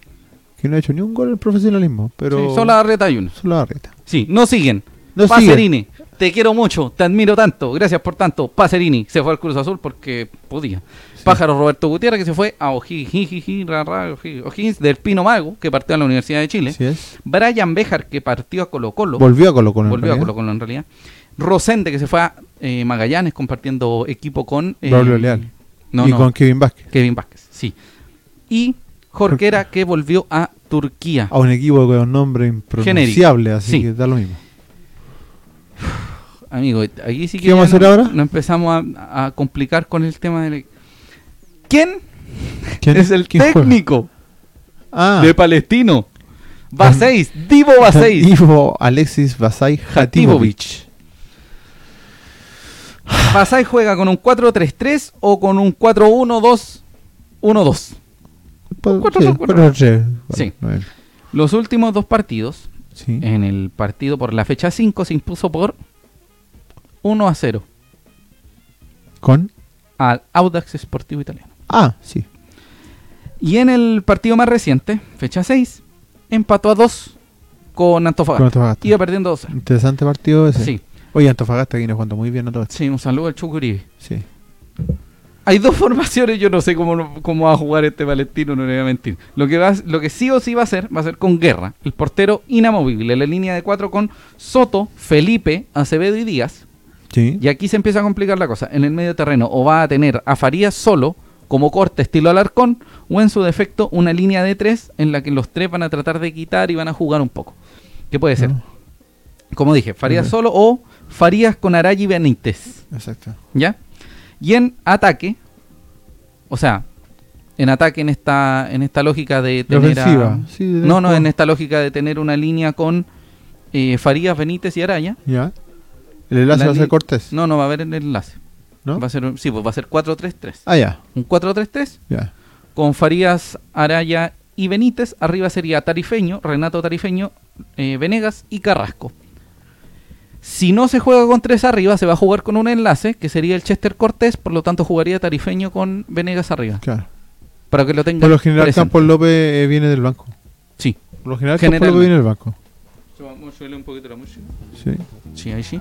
Que no ha hecho ni un gol en el profesionalismo, pero. Sí, son la barrieta y uno. Solabarrieta. Sí, no siguen. No Pacerini, te quiero mucho, te admiro tanto, gracias por tanto. Pacerini se fue al Cruz Azul porque podía. Pájaro Roberto Gutiérrez que se fue a O'Higgins, del Pino Mago que partió a la Universidad de Chile. Así es. Brian Bejar que partió a Colo Colo. Volvió a Colo Colo. en volvió a realidad. Colo Colo en realidad. Rosende que se fue a eh, Magallanes compartiendo equipo con eh, Leal. No, y no, con Kevin Vázquez. Kevin Vázquez, sí. Y Jorquera que volvió a Turquía. A un equipo con un nombre impronunciable, así Sí. que da lo mismo. Amigo, aquí sí que ¿Qué vamos a hacer no- ahora? Nos empezamos a, a complicar con el tema del... ¿Quién ¿Quién es el quién técnico Ah, de Palestino? Baseis, Divo Baseis. Ivo Alexis Basay Hatimovic. Hatimovic. Basay juega con un 4-3-3 o con un 4-1-2-1-2. Pues, Cuatro, sí, cuatro, cuatro, tres. Sí. Bueno, Los últimos dos partidos, sí. en el partido por la fecha 5 se impuso por 1 a 0 ¿Con? al Audax Sportivo Italiano. Ah, sí. Y en el partido más reciente, fecha 6, empató a 2 con Antofagasta. Con Antofagasta. Iba perdiendo 2 Interesante partido ese. Sí, Oye, Antofagasta viene jugando muy bien a todo esto. sí, un saludo al Chucuribe. Sí. Hay dos formaciones, yo no sé cómo, cómo va a jugar este Valentino, no le voy a mentir. Lo que, va, lo que sí o sí va a hacer, va a ser con Guerra, el portero inamovible, la línea de 4 con Soto, Felipe, Acevedo y Díaz. Sí. Y aquí se empieza a complicar la cosa. En el medio terreno o va a tener a Farías solo, como corte estilo Alarcón, o en su defecto una línea de tres en la que los tres van a tratar de quitar y van a jugar un poco. ¿Qué puede ser? Ah, Como dije, Farías solo o Farías con Araya y Benítez. Exacto. ¿Ya? Y en ataque, o sea, en ataque en esta, en esta lógica de tener a- ofensiva. Sí, de no, no, en esta lógica de tener una línea con eh, Farías, Benítez y Araya. Ya. El enlace La va a ser Cortés. No, no va a haber el enlace. ¿No? Va a ser, un- sí, pues va a ser 4-3-3. Ah, ya. Un 4-3-3 Ya. con Farías, Araya y Benítez. Arriba sería Tarifeño, Renato Tarifeño, eh, Venegas y Carrasco. Si no se juega con tres arriba, se va a jugar con un enlace, que sería el Chester Cortés, por lo tanto jugaría Tarifeño con Venegas arriba. Claro. Para que lo tengan Por lo general, presente. Campos López eh, viene del banco. Sí. Por lo general, Campos. López viene del banco. Vamos a subirle un poquito la música. Sí. Sí, ahí sí.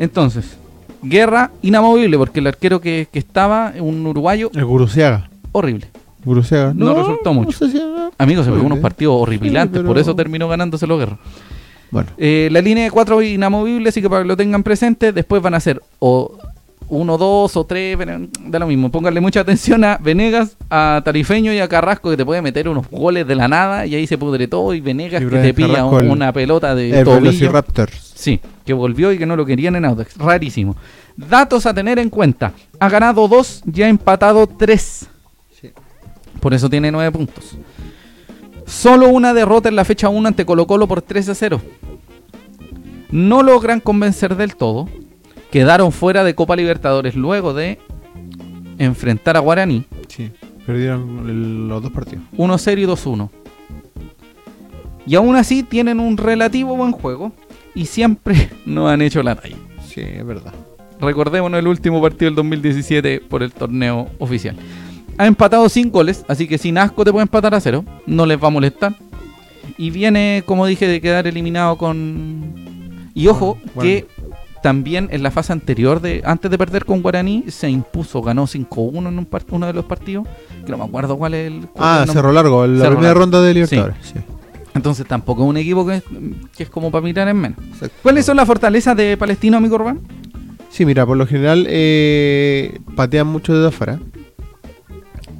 Entonces, guerra inamovible, porque el arquero que, que estaba, un uruguayo, El Guruciaga. horrible. Guruciaga. No resultó mucho. sé si- Amigos, se pegó unos partidos horripilantes, Sí, por eso terminó ganándoselo guerra. Bueno. Eh, la línea de 4 inamovible, así que para que lo tengan presente, después van a ser o 1, 2 o 3, da lo mismo. Pónganle mucha atención a Venegas, a Tarifeño y a Carrasco, que te puede meter unos goles de la nada y ahí se pudre todo. Y Venegas Y que te pilla una pelota de El tobillo. Sí, que volvió y que no lo querían en Audax. Rarísimo. Datos a tener en cuenta. Ha ganado 2 y ha empatado 3. Sí. Por eso tiene 9 puntos. Solo una derrota en la fecha 1 ante Colo Colo por 3 a 0. No logran convencer del todo. Quedaron fuera de Copa Libertadores luego de enfrentar a Guaraní Sí, perdieron el- los dos partidos. 1-0 y 2-1. Y aún así tienen un relativo buen juego y siempre no han hecho la talla. Sí, es verdad. Recordémonos el último partido del 2017 por el torneo oficial. Ha empatado sin goles, así que sin asco te puede empatar a cero. No les va a molestar. Y viene, como dije, de quedar eliminado con. Y ojo, que también en la fase anterior, de antes de perder con Guaraní, se impuso, ganó 5-1 en un uno de los partidos. Que no me acuerdo cuál es el. cuál Ah, es el. Cerro Largo, la Cerro primera Largo. ronda de Libertadores. Sí. Entonces tampoco es un equipo que, que es como para mirar en menos. Exacto. ¿Cuáles son las fortalezas de Palestino, amigo Urbán? Sí, mira, por lo general eh, patean mucho desde afuera.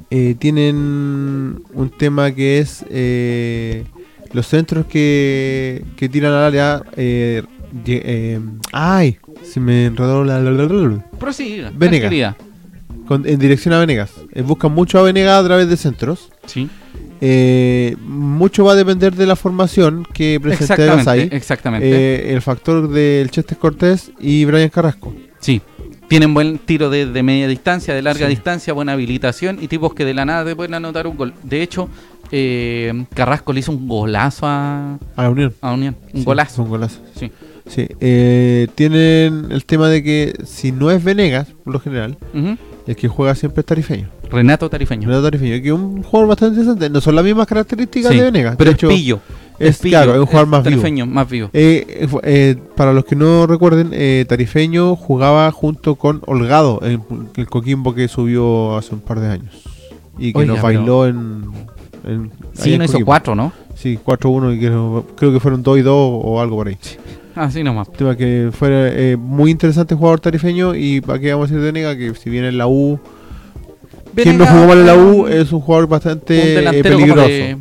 Eh, tienen un tema que es eh, los centros que, que tiran al área. Eh, ¡Ay! Se me enredó la. la- la- la- Prosiga. Venegas. con- en dirección a Venegas. Eh, buscan mucho a Venegas a través de centros. Sí. Eh, mucho va a depender de la formación que presente Exactamente. Exactamente. Eh, el factor del Chester Cortés y Brian Carrasco. Sí. Tienen buen tiro de, de media distancia, de larga Sí. distancia, buena habilitación y tipos que de la nada te pueden anotar un gol. De hecho, eh, Carrasco le hizo un golazo a, A la Unión. a Unión. Un Sí, golazo. Un golazo. Sí. Sí, eh, tienen el tema de que si no es Venegas, por lo general, Ujú. el que juega siempre es Tarifeño. Renato Tarifeño. Renato Tarifeño, que es un jugador bastante interesante. No son las mismas características Sí, de Venegas. Pero de es pillo. es, pillo, claro, es un jugador más vivo. Tarifeño, más vivo. Eh, eh, eh, para los que no recuerden, eh, Tarifeño jugaba junto con Holgado, el, el Coquimbo que subió hace un par de años. Y que Oiga, nos bailó en, en- Sí, no hizo cuatro, ¿no? Sí, 4-1 y creo, creo que fueron 2 y 2 o algo por ahí. Así nomás. tema que fuera eh, muy interesante jugador tarifeño y para qué vamos a decir de Nega que si viene en la U quien no jugó mal en la U eh, es un jugador un bastante eh, peligroso de-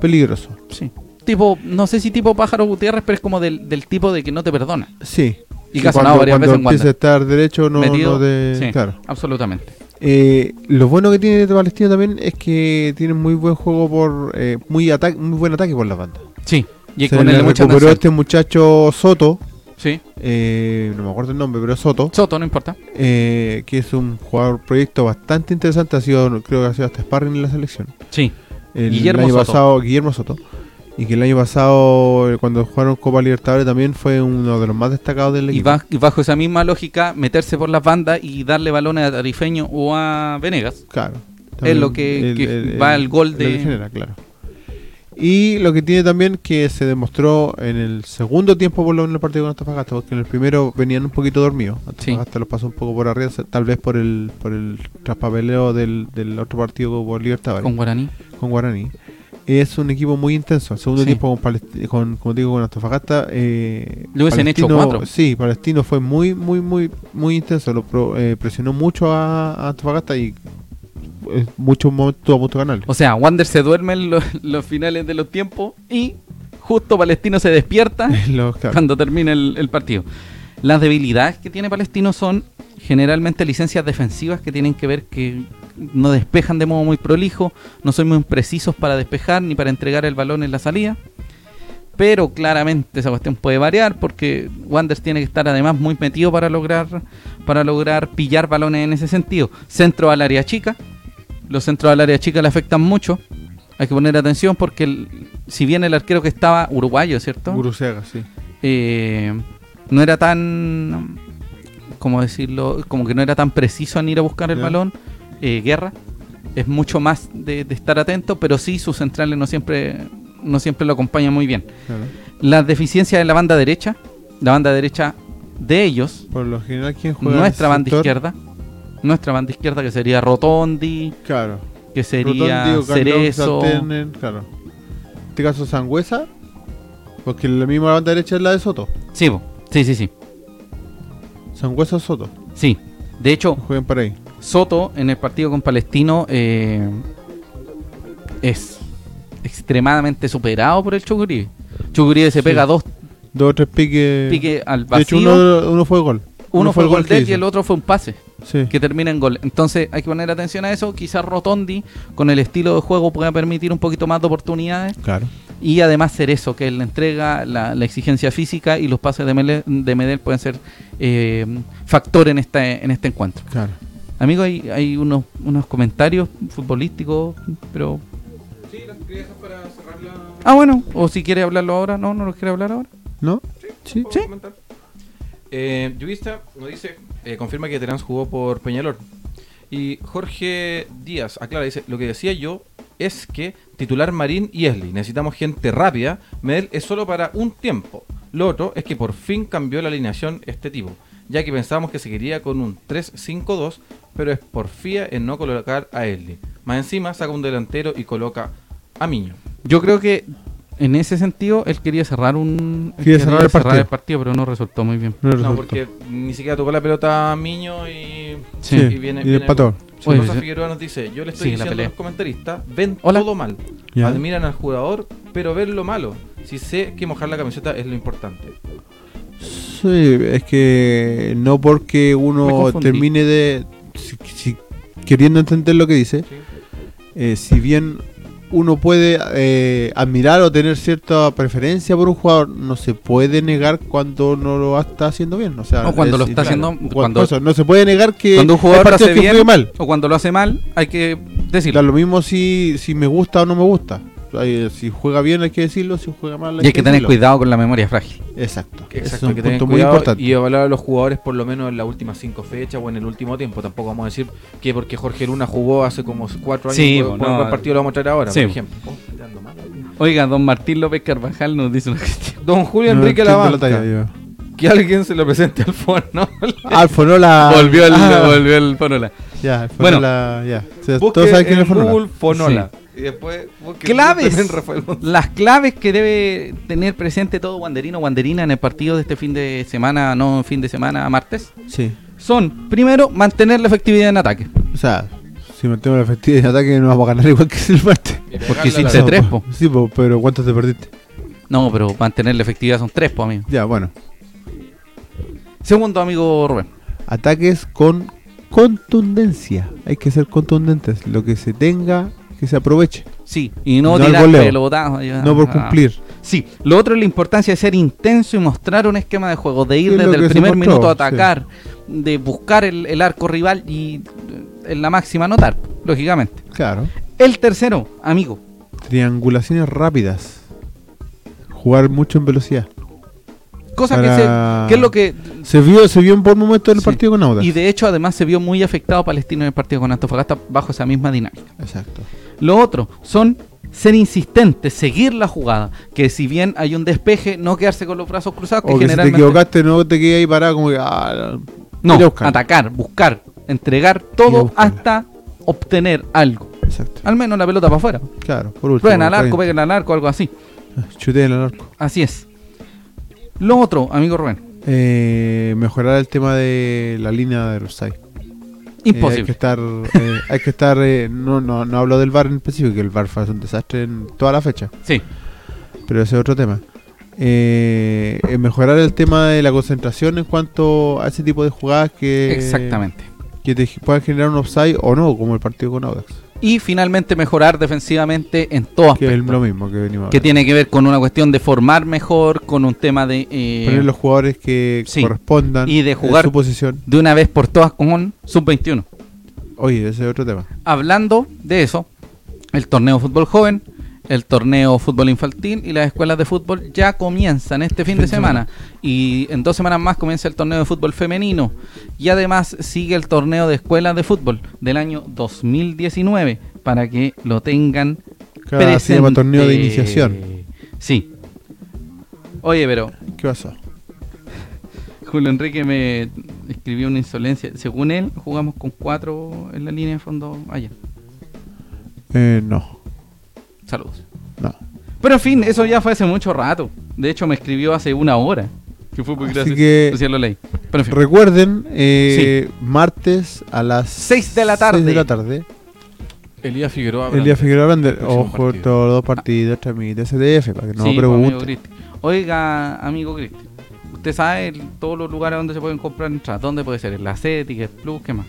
peligroso Sí. Tipo, no sé si tipo Pájaro Gutiérrez, pero es como del, del tipo de que no te perdona. sí Y Sí, que ha cuando, sonado varias cuando veces en empieza a estar derecho no, Metido, no de sí. claro Absolutamente. Eh, lo bueno que tiene de Palestino también es que tiene muy buen juego por eh, muy ataque muy buen ataque por la banda Sí. Y Se con le mucha recuperó este muchacho Soto Sí. eh, no me acuerdo el nombre pero Soto Soto, no importa. eh, que es un jugador proyecto bastante interesante, ha sido, creo que ha sido hasta sparring en la selección. Sí. El Guillermo año Soto. pasado, Guillermo Soto. Y que el año pasado, eh, cuando jugaron Copa Libertadores, también fue uno de los más destacados del Y, equipo. ba- y bajo esa misma lógica, meterse por las bandas y darle balones a Tarifeño o a Venegas. Claro. Es lo que- que va al gol lo de- que genera, claro. Y lo que tiene también que se demostró en el segundo tiempo por lo menos en el partido con Antofagasta, porque en el primero venían un poquito dormidos. Antofagasta los pasó un poco por arriba, tal vez por el por el traspapeleo del, del otro partido por Libertadores. Con Guaraní. con Guaraní. Es un equipo muy intenso. El segundo Sí. tiempo con, con como digo con Antofagasta. Eh, Le hubiesen hecho cuatro. Sí, Palestino fue muy, muy, muy, muy intenso. Lo pro- eh, presionó mucho a, a Antofagasta y en muchos momentos tuvo a de ganarle. O sea, Wander se duerme en los, los finales de los tiempos y justo Palestino se despierta Los- claro. cuando termina el, el partido. Las debilidades que tiene Palestino son generalmente licencias defensivas que tienen que ver que no despejan de modo muy prolijo, no son muy precisos para despejar ni para entregar el balón en la salida. Pero claramente esa cuestión puede variar porque Wanderers tiene que estar además muy metido para lograr para lograr pillar balones en ese sentido. Centro al área chica. Los centros al área chica le afectan mucho. Hay que poner atención porque el- si bien el arquero que estaba uruguayo, ¿cierto? Guruseaga, sí. eh, no era tan como decirlo como que no era tan preciso en ir a buscar el balón eh, guerra es mucho más de, de estar atento pero sí sus centrales no siempre no siempre lo acompañan muy bien Claro. las deficiencias en la banda derecha la banda derecha de ellos Por lo general, ¿quién juega? nuestra banda sector? izquierda nuestra banda izquierda que sería Rotondi Claro. que sería Rotondi Cerezo claro. En este caso, Sangüesa. Porque la misma banda derecha es la de Soto. sí, sí sí sí Sangüesa o Soto. sí de hecho Jueguen para ahí. Soto en el partido con Palestino eh, es extremadamente superado por el Chucuribe. Chucuribe se Sí. pega dos Dos o tres piques. piques al de hecho, vacío. uno, uno fue gol. uno, fue el gol de él y el otro fue un pase. Sí. que termina en gol. Entonces hay que poner atención a eso. Quizás Rotondi, con el estilo de juego, pueda permitir un poquito más de oportunidades. Claro. Y además ser eso, que la entrega, la, la exigencia física y los pases de, Mele- de Medel pueden ser eh, factor en este, en este encuentro. Claro. Amigo, hay, hay unos, unos comentarios futbolísticos, pero... Sí, las quería dejar para cerrar la... Ah, bueno, o si quiere hablarlo ahora, no, no lo quiere hablar ahora. ¿No? Sí. ¿Puedo comentar? Eh, Yuvista nos dice, eh, confirma que Terán jugó por Peñalor. Y Jorge Díaz aclara, dice, lo que decía yo es que titular Marín y Esli, necesitamos gente rápida, Medel es solo para un tiempo. Lo otro es que por fin cambió la alineación este tipo, ya que pensábamos que seguiría con un 3-5-2, pero es porfía en no colocar a Esli. Más encima saca un delantero y coloca a Miño. Yo creo que en ese sentido él quería cerrar un Quería cerrar el partido. pero no resultó muy bien. No, porque ni siquiera tocó la pelota a Miño y... Sí. Sí, y viene, y viene- empató. Oye, Rosa sí. Figueroa nos dice, yo le estoy diciendo a los comentaristas, ven Hola. todo mal, admiran al jugador, pero ven lo malo. Si sé que mojar la camiseta es lo importante. Sí, es que no porque uno termine de. si- si- queriendo entender lo que dice, eh, si bien uno puede eh, admirar o tener cierta preferencia por un jugador, no se puede negar cuando no lo está haciendo bien. O sea, O cuando lo es- está claro, haciendo- cu- cuando- eso, no se puede negar que Cuando un jugador lo hace que bien mal. o cuando lo hace mal, hay que Da decirlo. lo mismo si, si me gusta o no me gusta. Hay- Si juega bien hay que decirlo, si juega mal Y hay que tener decirlo. cuidado con la memoria frágil. Exacto. Exacto, es un hay que punto muy importante. y evaluar a los jugadores por lo menos en las últimas cinco fechas o en el último tiempo. Tampoco vamos a decir que porque Jorge Luna jugó hace como cuatro años, Sí, por, por no. el partido lo vamos a traer ahora, Sí. por ejemplo. Oh. Oiga, don Martín López Carvajal nos dice una cuestión. Don Julio No Enrique Lavanca, que alguien se lo presente al fono. Alfonola. volvió el, Ah, volvió el Panola. Ya, Bueno. Alfonola, ya. O sea, Busque todos saben quién en es Alfonola. Google Fonola. Y después Claves. Las claves que debe tener presente todo Wanderino o Wanderina en el partido de este fin de semana, no fin de semana, martes, Sí. son, primero, mantener la efectividad en ataque. O sea, si mantenemos la efectividad de ataque no vamos a ganar igual que el martes. Porque hiciste la- tres, po. Sí, po, pero ¿cuántos te perdiste? No, pero mantener la efectividad son tres, pues, amigo. Ya, bueno. Segundo, amigo Rubén. Ataques con contundencia. Hay que ser contundentes. Lo que se tenga, que se aproveche. Sí, y no, No tirar ya. No por Ah. cumplir. Sí, lo otro es la importancia de ser intenso y mostrar un esquema de juego, de ir Sí, desde el primer mostró, minuto a atacar, de buscar el, el arco rival y eh, en la máxima anotar, lógicamente. Claro. El tercero, amigo, Triangulaciones rápidas. Jugar mucho en velocidad. Cosa Para- que, se, que es lo que... Se vio, se vio en buen momento en el Sí. partido con Audax. Y de hecho además se vio muy afectado Palestino en el partido con Antofagasta bajo esa misma dinámica. Exacto. Lo otro son ser insistentes, seguir la jugada, que si bien hay un despeje, no quedarse con los brazos cruzados, que O que si te generalmente... equivocaste, no te quedes ahí parado como que. Ah, No, buscar. atacar, buscar, entregar todo hasta obtener algo. Exacto. Al menos la pelota para afuera. Claro, por último. Prueben al arco, peguen al arco, algo así. Chuteen al arco. Así es. Lo otro, amigo Rubén, Eh, mejorar el tema de la línea de offside. Eh, hay que imposible. estar, eh, hay que estar, eh, no, no, no hablo del VAR en específico, que el VAR fue un desastre en toda la fecha, Sí, pero ese es otro tema. Mejorar el tema de la concentración en cuanto a ese tipo de jugadas que, exactamente. que te puedan generar un offside o no, como el partido con Audax, Y finalmente mejorar defensivamente en todo que es lo mismo que venimos Que tiene que ver con una cuestión de formar mejor, con un tema de... eh, Poner los jugadores que sí. correspondan Y de jugar- su posición. de una vez por todas con sub-21. Oye, ese es otro tema. Hablando de eso, el torneo fútbol joven, el torneo fútbol infantil y las escuelas de fútbol ya comienzan este fin de semana. Y en dos semanas más comienza el torneo de fútbol femenino. Y además sigue el torneo de escuelas de fútbol del año 2019 para que lo tengan Cada se presente. llama torneo de iniciación. Sí. Oye, pero ¿Qué pasó? Julio Enrique me escribió una insolencia. Según él, jugamos con cuatro en la línea de fondo ayer. Eh, no, Saludos. no. Pero en fin, eso ya fue hace mucho rato. De hecho, me escribió hace una hora. Que fue muy Así gracioso. que- Recién lo leí. Pero en fin. Recuerden, eh, martes a las Seis de la tarde. seis de la tarde. Elías Figueroa. El día Brander. Figueroa Brander. Ojo, partido. todos los partidos transmite SDF para que no Sí, pues, pregunten. Oiga, amigo Cristi. Usted sabe el- todos los lugares donde se pueden comprar entradas. ¿Dónde puede ser? En la C, Ticket Plus, ¿qué más?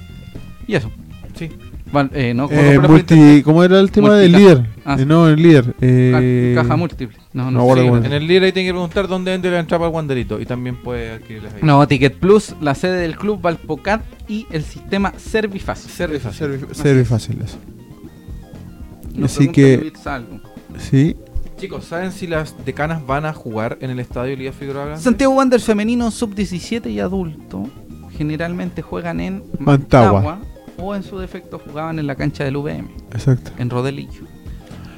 Y eso. Sí. Val- eh, no, Eh, multi. ¿Cómo era el tema del líder? Ah, Eh, no, el líder. Eh, Ca- Caja múltiple. No, no no. En el líder ahí tiene que preguntar dónde vende la entrada para el Wanderito y también puede adquirirlas ahí. No, Ticket Plus, la sede del club Valpocat y el sistema Servifácil. Servi fácil. Servi- servi fácil eso. Así que-. Sí. Chicos, ¿saben si las decanas van a jugar en el estadio Elías Figueroa? Santiago Wanderers femenino sub-17 y adulto generalmente juegan en Mantagua. O en su defecto jugaban en la cancha del VM, Exacto. en Rodelillo.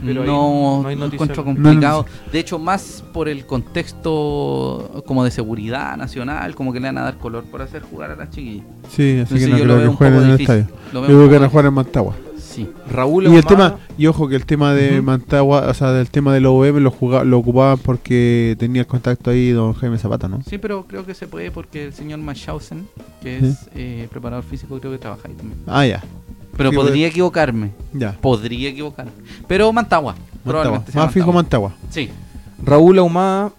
Pero ahí no, no hay encuentro No complicado. De hecho, más por el contexto como de seguridad nacional, como que le van a dar color por hacer jugar a las chiquillas. Sí, así Entonces que no yo lo veo que un jueguen en el difícil. estadio. Lo Yo creo que van a jugar en Mantagua. Sí. Raúl Y el tema, y ojo que el tema de. Mantagua, o sea, del tema del OVM lo, jugaba, lo ocupaban porque tenía el contacto ahí don Jaime Zapata, ¿no? Sí, pero creo que se puede porque el señor Machausen, que Sí. es eh, preparador físico, creo que trabaja ahí también. Ah, ya, Pero Sí, podría equivocarme. ya. Podría equivocarme. Pero Mantagua. Mantagua. Probablemente Más fijo Mantagua. Mantagua. Sí. Raúl Ahumada,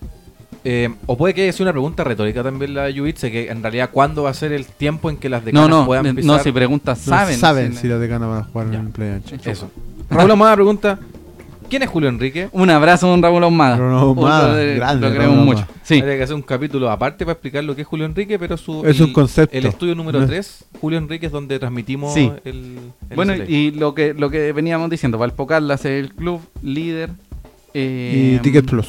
eh, o puede que haya sido una pregunta retórica también la de Yubitse, que en realidad cuándo va a ser el tiempo en que las No, decanas no, puedan eh, empezar. no, si preguntas, No ¿saben? saben Si- si las decanas van a jugar Ya. en el play ancho. Eso. Raúl Ahumada pregunta, ¿quién es Julio Enrique? Un abrazo, don Raúl Ahumada. Grande, Lo queremos Raúl mucho. Sí. Habría que hacer un capítulo aparte para explicar lo que es Julio Enrique, pero su Es el- un concepto. El estudio número No es- 3, Julio Enrique, es donde transmitimos Sí. el, el Bueno, SLA. y lo que lo que veníamos diciendo, Valpocal la sede del club, líder. eh, Y Ticket Plus.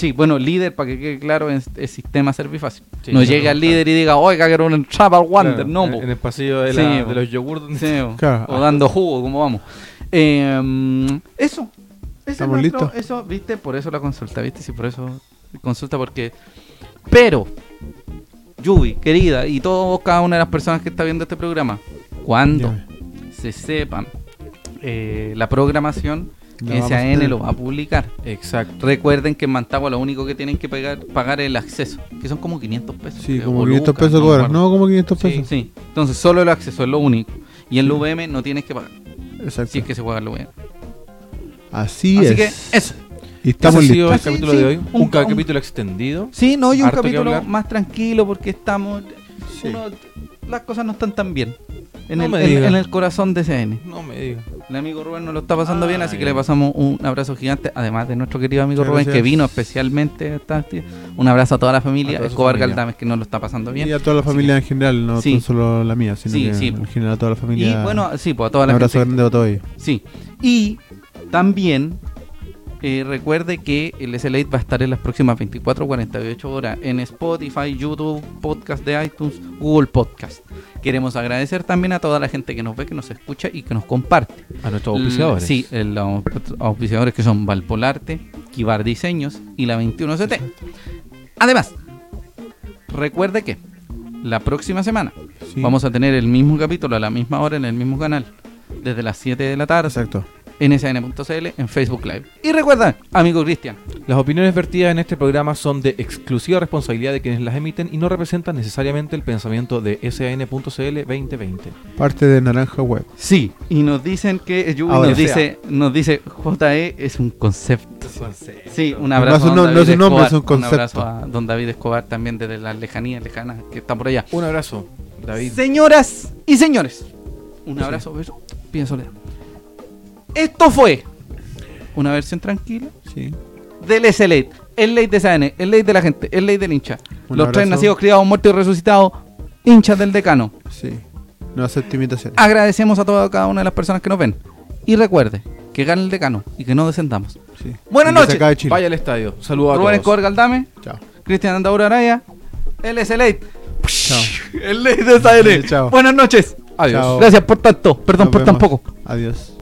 Sí, bueno, líder, para que quede claro, es, es sistema Servifácil. Sí, no llegue al claro. líder y diga, oiga, quiero un entrada al Wander. Claro, no, en, el pasillo de, la- los yogur. Sí, o, Claro. o dando jugo, como vamos. Eh, eso. Es ¿Estamos nuestro- listos? Eso, viste, por eso la consulta, viste, sí, por eso consulta, porque. Pero, Yubi, querida, y todos, cada una de las personas que está viendo este programa, cuando se sepan eh, la programación, A SAN lo va a publicar. Exacto. Recuerden que en Mantagua lo único que tienen que pagar, pagar es el acceso, que son como 500 pesos. Sí, creo, como o 500 lucas, pesos cobran. No, como 500 Sí. pesos. Sí, entonces solo el acceso es lo único. Y en el VM no tienes que pagar, Exacto. si es que se juega el VM. Así, Así es. que eso. Y Ese estamos ha sido listos. el capítulo sí, de hoy. un Un, ca- un- capítulo extendido. Sí, no, y un que capítulo más tranquilo porque estamos. Sí. uno- las cosas no están tan bien. En, No el, me en- diga. en el corazón de CN. No me digas. El amigo Rubén nos lo está pasando bien, así que le pasamos un abrazo gigante. Además de nuestro querido amigo Muchas Rubén, que vino especialmente. a esta- Un abrazo a toda la familia. Toda Escobar familia. Galdames, que nos lo está pasando bien. Y a toda la familia en general, no Sí. solo la mía, sino Sí, que sí. en general a toda la Y familia. bueno, sí, pues a toda un la abrazo gente. grande a todos ellos. Sí. Y también eh, recuerde que el SLA va a estar en las próximas 24 48 horas en Spotify, YouTube, podcast de iTunes, Google Podcast. Queremos agradecer también a toda la gente que nos ve, que nos escucha y que nos comparte. A nuestros auspiciadores. L- Sí, eh, los auspiciadores que son Valpolarte, Kibar Diseños y la 21CT. Además, recuerde que la próxima semana Sí. vamos a tener el mismo capítulo a la misma hora en el mismo canal, desde las 7 de la tarde, Exacto. En sn.cl, en Facebook Live. Y recuerda, amigo Cristian, Las opiniones vertidas en este programa son de exclusiva responsabilidad de quienes las emiten y no representan necesariamente el pensamiento de SAN.cl 2020. Parte de Naranja Web. sí, y nos dicen que Yubi nos dice, nos dice JE es un concepto. Sí, un No abrazo es un a no- don no es David un nombre, Escobar. es un concepto. abrazo a don David Escobar también desde las lejanías lejanas que están por allá. Un abrazo, David. Señoras y señores, un abrazo, beso, pide soledad. Esto fue una versión tranquila Sí. del S-Late, el late de SAN, el late de la gente, el late del hincha. Un Los tres nacidos, criados, muertos y resucitados, hinchas del decano. Sí. No acepto imitaciones. Agradecemos a toda cada una de las personas que nos ven. Y recuerde que gane el decano y que no descendamos. Sí. Buenas noches. Vaya al estadio. Saludos a Rubén todos. Escobar Galdame, Chao. Cristian Andaura Araya, el S-Late. Chao. El late de SAN. Chao. Buenas noches. Adiós. Chao. Gracias por tanto. Perdón Nos por tan poco. Adiós.